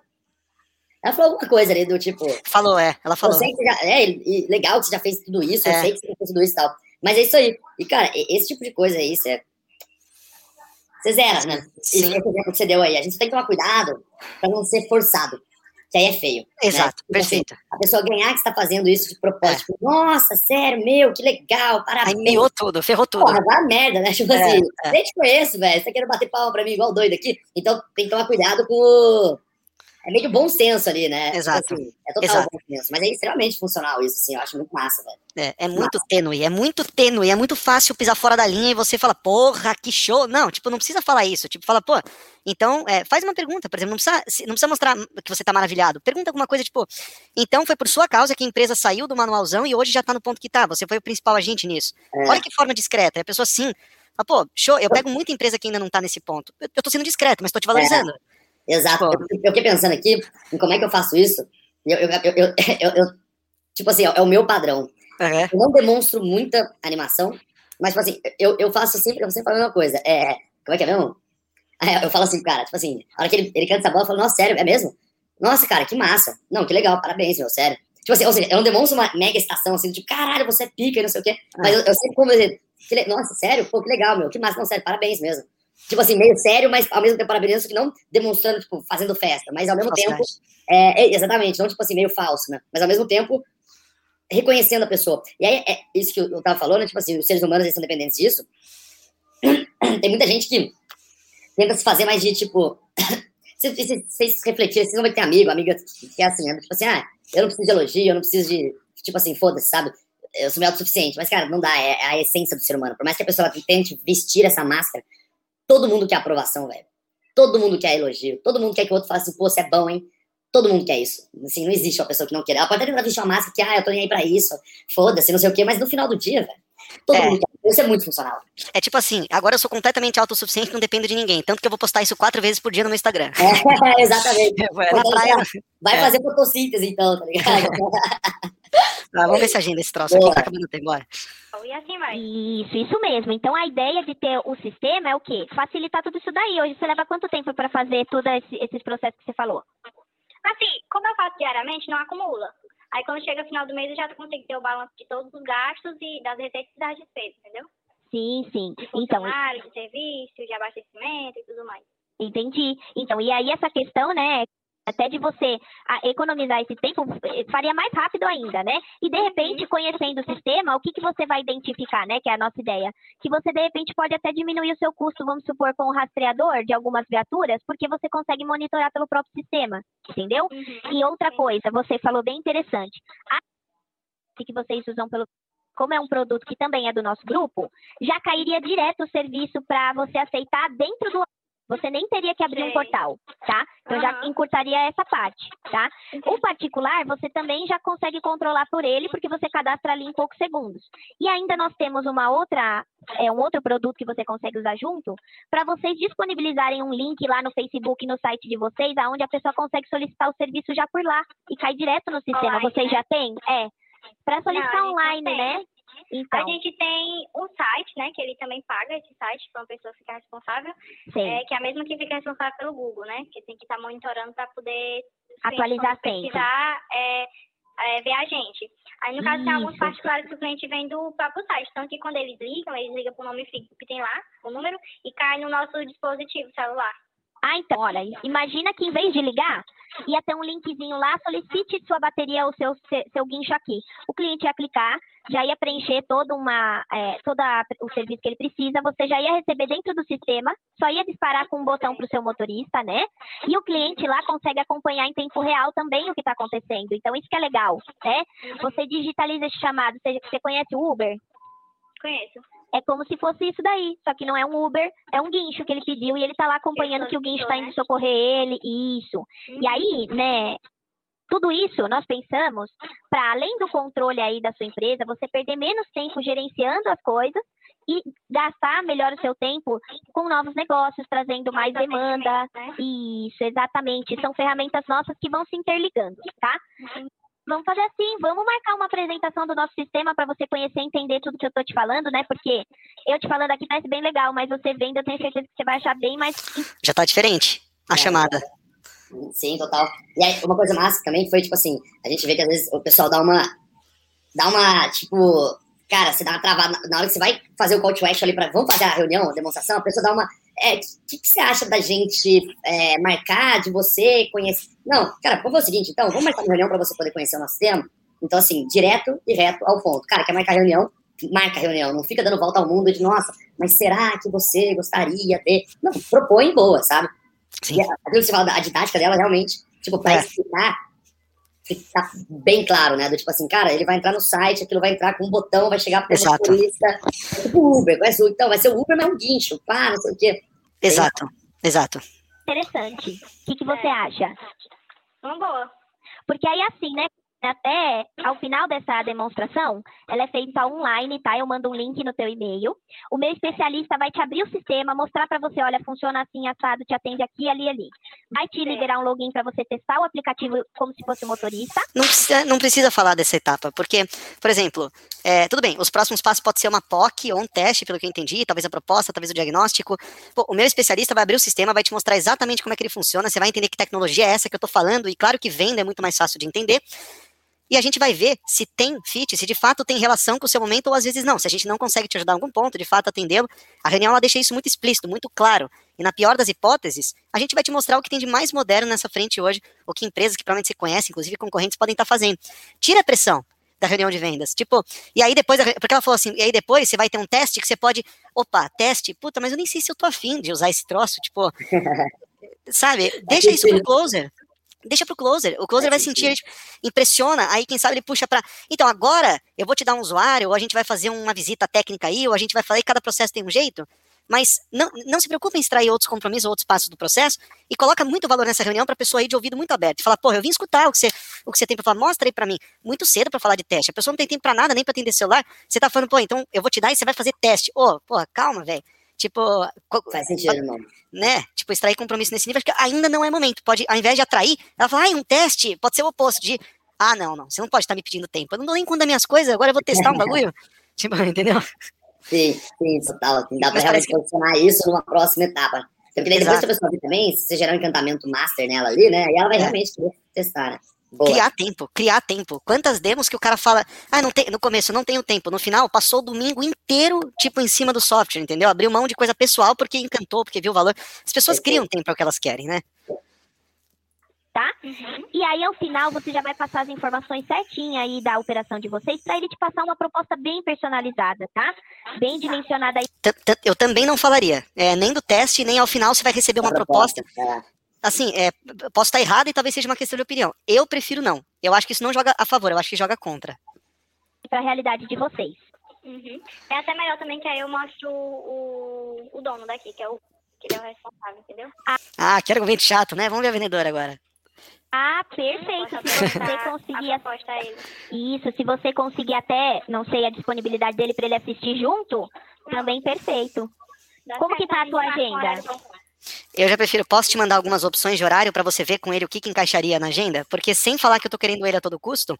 Ela falou alguma coisa ali do tipo. Falou, é. Ela Eu falou. já. É, legal que você já fez tudo isso, eu É. sei que você já fez tudo isso e tal. Mas é isso aí. E, cara, esse tipo de coisa aí, você. Você zera, né? Sim. esse exemplo que você deu aí. A gente tem que tomar cuidado pra não ser forçado. Que aí é feio. Exato, Tipo assim, perfeito. a pessoa ganhar que você tá fazendo isso de propósito. Tipo, Nossa, sério, meu, que legal, Aí parabéns. miou tudo, ferrou tudo. Porra, a merda, né? *laughs* Tipo É, assim, é. nem te conheço, velho. Você tá querendo bater palma pra mim igual doido aqui? Então tem que tomar cuidado com o. É meio que bom senso ali, né? Tipo Exato. assim, é total Exato. bom senso. Mas é extremamente funcional isso, assim. Eu acho muito massa, velho. É, é muito tênue, é muito tênue, é muito fácil pisar fora da linha e você fala, porra, que show. Não, tipo, não precisa falar isso. Tipo, fala, pô, então, é, faz uma pergunta, por exemplo, não precisa, não precisa mostrar que você tá maravilhado. Pergunta alguma coisa, tipo, então foi por sua causa que a empresa saiu do manualzão e hoje já tá no ponto que tá. Você foi o principal agente nisso. É. Olha que forma discreta. A pessoa, sim. Ah, pô, show, eu pego muita empresa que ainda não tá nesse ponto. Eu, eu tô sendo discreto, mas tô te valorizando. Exato. Eu, eu fiquei pensando aqui em como é que eu faço isso. Eu, *laughs* eu, eu, tipo assim, é o meu padrão. É. Eu não demonstro muita animação, mas, tipo assim, eu, eu faço sempre, eu sempre falo a mesma coisa. É, como é que é mesmo? É, Eu falo assim, cara, tipo assim, a hora que ele, ele canta essa bola, eu falo, nossa, sério, é mesmo? Nossa, cara, que massa. Não, que legal, parabéns, meu, sério. Tipo assim, ou seja, eu não demonstro uma mega estação, assim, tipo, caralho, você é pica e não sei o quê. Mas eu, eu sempre como que le- nossa, sério? Pô, que legal, meu, que massa. Não, sério, parabéns mesmo. Tipo assim, meio sério, mas ao mesmo tempo só que não demonstrando, tipo, fazendo festa. Mas ao mesmo tempo, Falsidade. é, é, exatamente, não tipo assim, meio falso, né? Mas ao mesmo tempo, reconhecendo a pessoa. E aí, é isso que eu tava falando, tipo assim, os seres humanos eles são dependentes disso. *clears throat* Tem muita gente que tenta se fazer mais de, tipo... Vocês, vocês refletirem, vocês vão ter amigo, amiga que é assim, né? tipo assim, ah, eu não preciso de elogio, eu não preciso de, tipo assim, foda-se, sabe? Eu sou meio autossuficiente, mas, cara, não dá, é, é a essência do ser humano. Por mais que a pessoa tente vestir essa máscara, todo mundo quer aprovação, velho. Todo mundo quer elogio, todo mundo quer que o outro fale assim, pô, você é bom, hein? Todo mundo quer isso. Assim, não existe uma pessoa que não quer. Ela pode até vestir uma máscara que, ah, eu tô nem aí pra isso, foda-se, não sei o quê, mas no final do dia, velho, todo É. mundo quer. Isso é muito funcional. É tipo assim, agora eu sou completamente autossuficiente, não dependo de ninguém. Tanto que eu vou postar isso quatro vezes por dia no meu Instagram. É, *laughs* exatamente. Na praia. Vai É. fazer fotossíntese, então, tá ligado? *laughs* Ah, vamos ver se agenda esse troço aqui, Boa. tá acabando o tempo, bora. E assim vai. Isso, isso mesmo. Então a ideia de ter o sistema é o quê? Facilitar tudo isso daí. Hoje você leva quanto tempo para fazer todos esse, esses processos que você falou? Assim, como eu faço diariamente, não acumula. Aí quando chega o final do mês, eu já consigo ter o balanço de todos os gastos e das receitas e das despesas, entendeu? Sim, sim. De Então, funcionário, de serviço, de abastecimento e tudo mais. Entendi. Então, e aí essa questão, né, até de você economizar esse tempo, eh, faria mais rápido ainda, né? E de repente, conhecendo o sistema, o que, que você vai identificar, né, que é a nossa ideia? Que você, de repente, pode até diminuir o seu custo, vamos supor, com o rastreador de algumas viaturas, porque você consegue monitorar pelo próprio sistema, entendeu? E outra coisa, você falou bem interessante. A que vocês usam pelo como é um produto que também é do nosso grupo, já cairia direto o serviço para você aceitar dentro do você nem teria que abrir um Sei. portal, tá? Então já Aham. encurtaria essa parte, tá? O particular, você também já consegue controlar por ele, porque você cadastra ali em poucos segundos. E ainda nós temos uma outra, é um outro produto que você consegue usar junto, para vocês disponibilizarem um link lá no Facebook, no site de vocês, aonde a pessoa consegue solicitar o serviço já por lá e cai direto no sistema. Online, vocês né? já têm? É. Para solicitar Não, online, né? Então, A gente tem um site, né, que ele também paga esse site para uma pessoa ficar responsável, sim. é, que é a mesma que fica responsável pelo Google, né, que tem que estar monitorando para poder Atualizar quando precisar é, é, ver a gente. Aí, no caso, tem alguns Isso. particulares que o cliente vem do próprio site, tanto que quando eles ligam, eles ligam para o nome fixo que tem lá, o número, e cai no nosso dispositivo celular. Ah, então, olha, imagina que em vez de ligar, ia ter um linkzinho lá, solicite sua bateria ou seu, se- seu guincho aqui. O cliente ia clicar, já ia preencher toda uma, é, toda a- o serviço que ele precisa, você já ia receber dentro do sistema, só ia disparar com um botão para o seu motorista, né? E o cliente lá consegue acompanhar em tempo real também o que está acontecendo. Então, isso que é legal, né? Você digitaliza esse chamado, seja você conhece o Uber, Conheço. é como se fosse isso daí, só que não é um Uber, é um guincho que ele pediu e ele tá lá acompanhando que o guincho tá indo socorrer ele, isso. E aí, né, tudo isso nós pensamos para além do controle aí da sua empresa, você perder menos tempo gerenciando as coisas e gastar melhor o seu tempo com novos negócios, trazendo mais demanda. Né? Isso, exatamente. São ferramentas nossas que vão se interligando, tá? Vamos fazer assim, vamos marcar uma apresentação do nosso sistema para você conhecer e entender tudo que eu tô te falando, né? Porque eu te falando aqui parece bem legal, mas você vendo, eu tenho certeza que você vai achar bem mais. Já tá diferente a É. chamada. Sim, total. E aí, uma coisa massa também foi, tipo assim, a gente vê que às vezes o pessoal dá uma. Dá uma, tipo. Cara, você dá uma travada. Na- hora que você vai fazer o call to action ali pra. Vamos fazer a reunião, a demonstração, a pessoa dá uma. É, o que, que você acha da gente é, marcar, de você conhecer. Não, cara, vamos fazer o seguinte, então, vamos marcar uma reunião pra você poder conhecer o nosso tema. Então, assim, direto e reto ao ponto. Cara, quer marcar reunião? Marca a reunião. Não fica dando volta ao mundo de, nossa, mas será que você gostaria de. Não, propõe boa, sabe? Sim. E a- que você fala, a didática dela realmente, tipo, pra É. explicar, fica bem claro, né? Do tipo assim, cara, ele vai entrar no site, aquilo vai entrar com um botão, vai chegar pro Exato. motorista. É tipo Uber, vai ser, então vai ser o Uber, mas é um guincho, pá, não sei o quê. Exato, exato. Interessante. O que, que você acha? Uma boa. Porque aí, assim, né? Até ao final dessa demonstração, ela é feita online, tá? Eu mando um link no teu e-mail. O meu especialista vai te abrir o sistema, mostrar para você, olha, funciona assim, assado, te atende aqui, ali, ali. Vai te liberar um login para você testar o aplicativo como se fosse motorista. Não precisa, não precisa falar dessa etapa, porque, por exemplo, é, tudo bem, os próximos passos pode ser uma POC ou um teste, pelo que eu entendi, talvez a proposta, talvez o diagnóstico. Pô, o meu especialista vai abrir o sistema, vai te mostrar exatamente como é que ele funciona, você vai entender que tecnologia é essa que eu tô falando, e claro que venda é muito mais fácil de entender. E a gente vai ver se tem fit, se de fato tem relação com o seu momento, ou às vezes não. Se a gente não consegue te ajudar em algum ponto, de fato atendê-lo, a reunião ela deixa isso muito explícito, muito claro. E na pior das hipóteses, a gente vai te mostrar o que tem de mais moderno nessa frente hoje, o que empresas que provavelmente você conhece, inclusive concorrentes, podem estar fazendo. Tira a pressão. da reunião de vendas. Tipo, e aí depois, porque ela falou assim, e aí depois você vai ter um teste que você pode, opa, teste, puta, mas eu nem sei se eu tô afim de usar esse troço, tipo, *laughs* sabe? Deixa isso pro closer. Deixa pro closer. O closer vai sentir, ele impressiona, aí quem sabe ele puxa para. Então, agora eu vou te dar um usuário, ou a gente vai fazer uma visita técnica aí, ou a gente vai falar, e cada processo tem um jeito. Mas não, não se preocupe em extrair outros compromissos, outros passos do processo, e coloca muito valor nessa reunião para a pessoa ir de ouvido muito aberto. Falar, porra, eu vim escutar o que você, o que você tem para falar, mostra aí para mim. Muito cedo para falar de teste. A pessoa não tem tempo para nada, nem para atender celular. Você tá falando, pô, então eu vou te dar e você vai fazer teste. Ô, oh, porra, calma, velho. Tipo. Faz sentido, mano. Né? Tipo, extrair compromisso nesse nível, acho que ainda não é momento. Pode, ao invés de atrair, ela fala, ah, um teste, pode ser o oposto de. Ah, não, não, você não pode estar me pedindo tempo. Eu não dou nem conta das minhas coisas, agora eu vou testar um *laughs* bagulho. tipo, *laughs* entendeu? Sim, sim, total. Assim, dá para realmente que... posicionar isso numa próxima etapa. Porque daí depois que a pessoa também, se você gerar um encantamento master nela ali, né? E ela vai é. realmente querer testar, né? Boa. Criar tempo, criar tempo. Quantas demos que o cara fala, ah, não tem, no começo não tenho tempo, no final passou o domingo inteiro, tipo, em cima do software, entendeu? Abriu mão de coisa pessoal porque encantou, porque viu o valor. As pessoas criam tempo para o que elas querem, né? tá? Uhum. E aí, ao final, você já vai passar as informações certinhas aí da operação de vocês para ele te passar uma proposta bem personalizada, tá? Bem dimensionada aí. Eu também não falaria, é, nem do teste, nem ao final você vai receber uma proposta. É. Assim, é, posso estar errado e talvez seja uma questão de opinião. Eu prefiro não. Eu acho que isso não joga a favor, eu acho que joga contra. Para a realidade de vocês. Uhum. É até melhor também que aí eu mostro o, o, o dono daqui, que é o que ele é o responsável, entendeu? Ah, ah que argumento chato, né? Vamos ver a vendedora agora. Ah, perfeito. Se você conseguir. Isso, se você conseguir até, não sei, a disponibilidade dele para ele assistir junto, também perfeito. Como que tá a tua agenda? Eu já prefiro, posso te mandar algumas opções de horário para você ver com ele o que, que encaixaria na agenda? Porque sem falar que eu tô querendo ele a todo custo.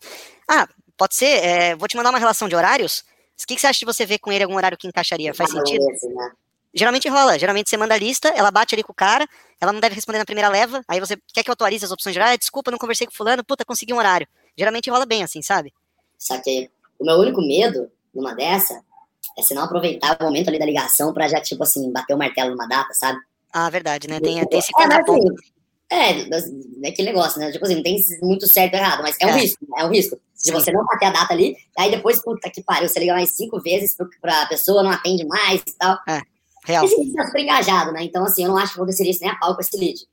Ah, pode ser, é, vou te mandar uma relação de horários. O que, que você acha de você ver com ele algum horário que encaixaria? Faz sentido? Né? Geralmente rola, geralmente você manda a lista, ela bate ali com o cara, ela não deve responder na primeira leva, aí você quer que eu atualize as opções de horário, desculpa, não conversei com fulano, puta, consegui um horário. Geralmente rola bem assim, sabe? Saquei. O meu único medo numa dessa é se não aproveitar o momento ali da ligação pra já, tipo assim, bater o martelo numa data, sabe? Ah, verdade, né? Tem, tem esse é, contraponto. É, é aquele negócio, né? Tipo assim, não tem muito certo e errado, mas é um é. risco, é um risco. De Sim. você não bater a data ali, aí depois, puta que pariu, você liga mais cinco vezes pra pessoa, não atende mais e tal. É. Real. Esse lead tá super engajado, né? Então, assim, eu não acho que aconteceria isso nem a pau com esse lead.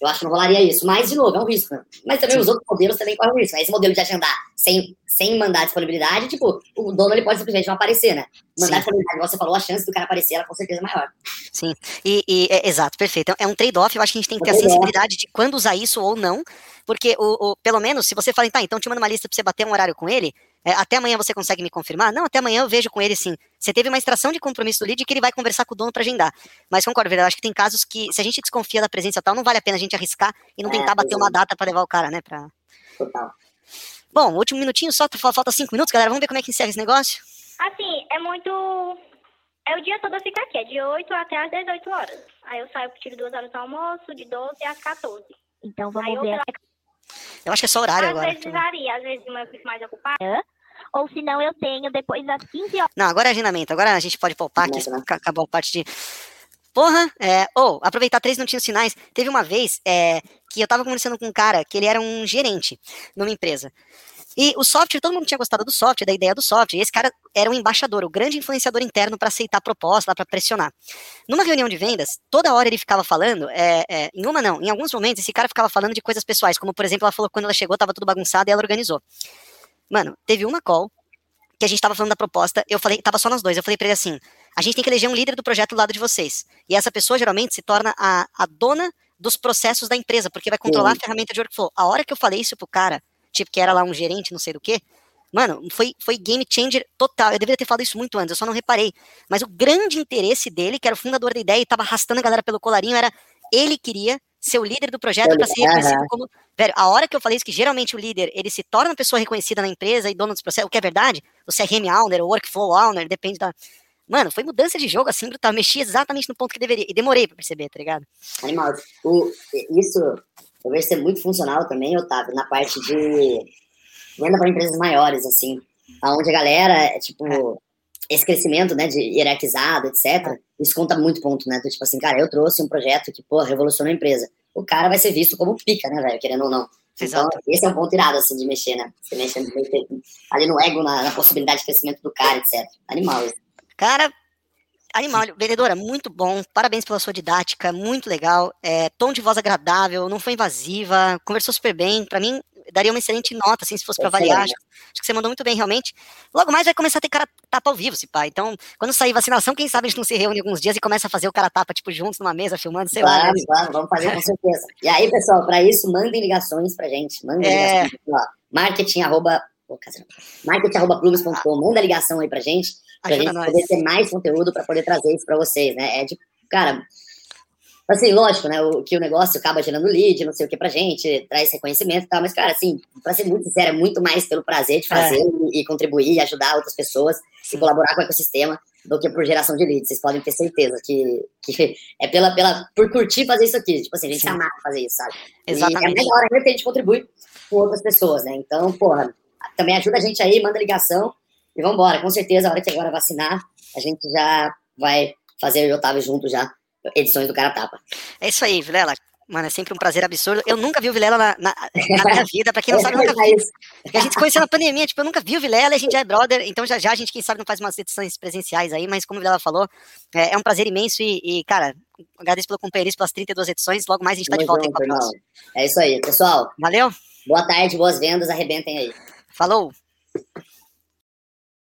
Eu acho que não rolaria isso. Mas, de novo, é um risco. Né? Mas também Sim. os outros modelos também correm risco. Esse modelo de agendar sem, sem mandar disponibilidade, tipo, o dono ele pode simplesmente não aparecer, né? Mandar Sim. disponibilidade, igual você falou, a chance do cara aparecer, ela com certeza é maior. Sim, e, e é, exato, perfeito. É um trade-off, eu acho que a gente tem que ter a sensibilidade de quando usar isso ou não, porque, o, o, pelo menos, se você fala, tá, então te manda uma lista pra você bater um horário com ele, é, até amanhã você consegue me confirmar? Não, até amanhã eu vejo com ele sim. Você teve uma extração de compromisso do lead que ele vai conversar com o dono para agendar. Mas concordo, verdade, acho que tem casos que, se a gente desconfia da presença tal, não vale a pena a gente arriscar e não é, tentar bater uma data para levar o cara, né? Pra... Total. Bom, último minutinho só, falta cinco minutos, galera. Vamos ver como é que encerra esse negócio? Assim, é muito. É o dia todo eu ficar aqui, é de 8 até as 18 horas. Aí eu saio, tiro duas horas do almoço, de 12 às 14. Então vamos Aí ver. Eu, eu acho que é só horário às agora. Às vezes varia, às vezes eu fico mais ocupada. Ou se não, eu tenho depois das 15 horas. Não, agora é agendamento. Agora a gente pode poupar, que acabou a parte de. Porra, é, ou oh, aproveitar três minutinhos finais. Teve uma vez é, que eu tava conversando com um cara que ele era um gerente numa empresa. E o software, todo mundo tinha gostado do software, da ideia do software. E esse cara era um embaixador, o grande influenciador interno para aceitar proposta, para pressionar. Numa reunião de vendas, toda hora ele ficava falando, é, é, em uma não, em alguns momentos esse cara ficava falando de coisas pessoais, como por exemplo, ela falou que quando ela chegou tava tudo bagunçado e ela organizou. Mano, teve uma call que a gente tava falando da proposta, eu falei, tava só nós dois, eu falei pra ele assim, a gente tem que eleger um líder do projeto do lado de vocês. E essa pessoa geralmente se torna a, a dona dos processos da empresa, porque vai controlar Sim. a ferramenta de workflow. A hora que eu falei isso pro cara, tipo, que era lá um gerente, não sei do que, mano, foi, foi game changer total. Eu deveria ter falado isso muito antes, eu só não reparei. Mas o grande interesse dele, que era o fundador da ideia e tava arrastando a galera pelo colarinho, era ele queria ser o líder do projeto para ser reconhecido como. Velho, a hora que eu falei isso, que geralmente o líder ele se torna uma pessoa reconhecida na empresa e dono dos processos, o que é verdade, o CRM owner, o workflow owner, depende da. Mano, foi mudança de jogo assim, brutal. Mexi exatamente no ponto que deveria. E demorei pra perceber, tá ligado? Animal. O, isso eu vejo ser muito funcional também, Otávio, na parte de venda para empresas maiores, assim. Onde a galera, é, tipo, é. esse crescimento, né, de hierarquizado, etc., isso conta muito ponto, né? Então, tipo assim, cara, eu trouxe um projeto que, pô, revolucionou a empresa. O cara vai ser visto como pica, né, velho, querendo ou não. Exato. Então, esse é um ponto irado, assim, de mexer, né? Você mexe mexe ali no ego, na, na possibilidade de crescimento do cara, etc. Animal isso. Cara, animal, vendedora, muito bom. Parabéns pela sua didática, muito legal. É, tom de voz agradável, não foi invasiva, conversou super bem. Pra mim, daria uma excelente nota, assim, se fosse pra avaliar. Acho, acho que você mandou muito bem, realmente. Logo mais vai começar a ter cara tapa ao vivo, se pá. Então, quando sair vacinação, quem sabe a gente não se reúne alguns dias e começa a fazer o cara tapa, tipo, juntos numa mesa, filmando, sei claro, lá. Né? Claro, vamos fazer com certeza. E aí, pessoal, pra isso, mandem ligações pra gente. Mandem É. ligações. Ó, marketing, arroba... Pô, marketing, arroba. Manda ligação aí pra gente, pra Ajuda gente nós. poder ter mais conteúdo pra poder trazer isso pra vocês, né? É de, cara... Assim, lógico, né? O, que o negócio acaba gerando lead, não sei o que pra gente, traz reconhecimento e tal, mas, cara, assim, pra ser muito sincero, é muito mais pelo prazer de fazer e, e contribuir, e ajudar outras pessoas e colaborar com o ecossistema do que por geração de leads. Vocês podem ter certeza que, que é pela, pela, por curtir fazer isso aqui. Tipo assim, a gente Sim. amar fazer isso, sabe? E é Exatamente. mais da hora ainda que a gente contribui com outras pessoas, né? Então, porra, também ajuda a gente aí, manda ligação e vambora. Com certeza, a hora que agora vacinar, a gente já vai fazer eu e o Otávio junto já, edições do Cara Tapa. É isso aí, Vilela. Mano, é sempre um prazer absurdo. Eu nunca vi o Vilela na, na, na minha vida. Pra quem não sabe, eu nunca vi. É a gente conheceu na pandemia, tipo, eu nunca vi o Vilela, a gente já é brother, então já já a gente, quem sabe, não faz umas edições presenciais aí, mas como o Vilela falou, é, é um prazer imenso e, e, cara, agradeço pelo companheirismo pelas 32 edições, logo mais a gente tá de Tamo volta aí com a próxima. É isso aí, pessoal. Valeu, Boa tarde, boas vendas, arrebentem aí. falou!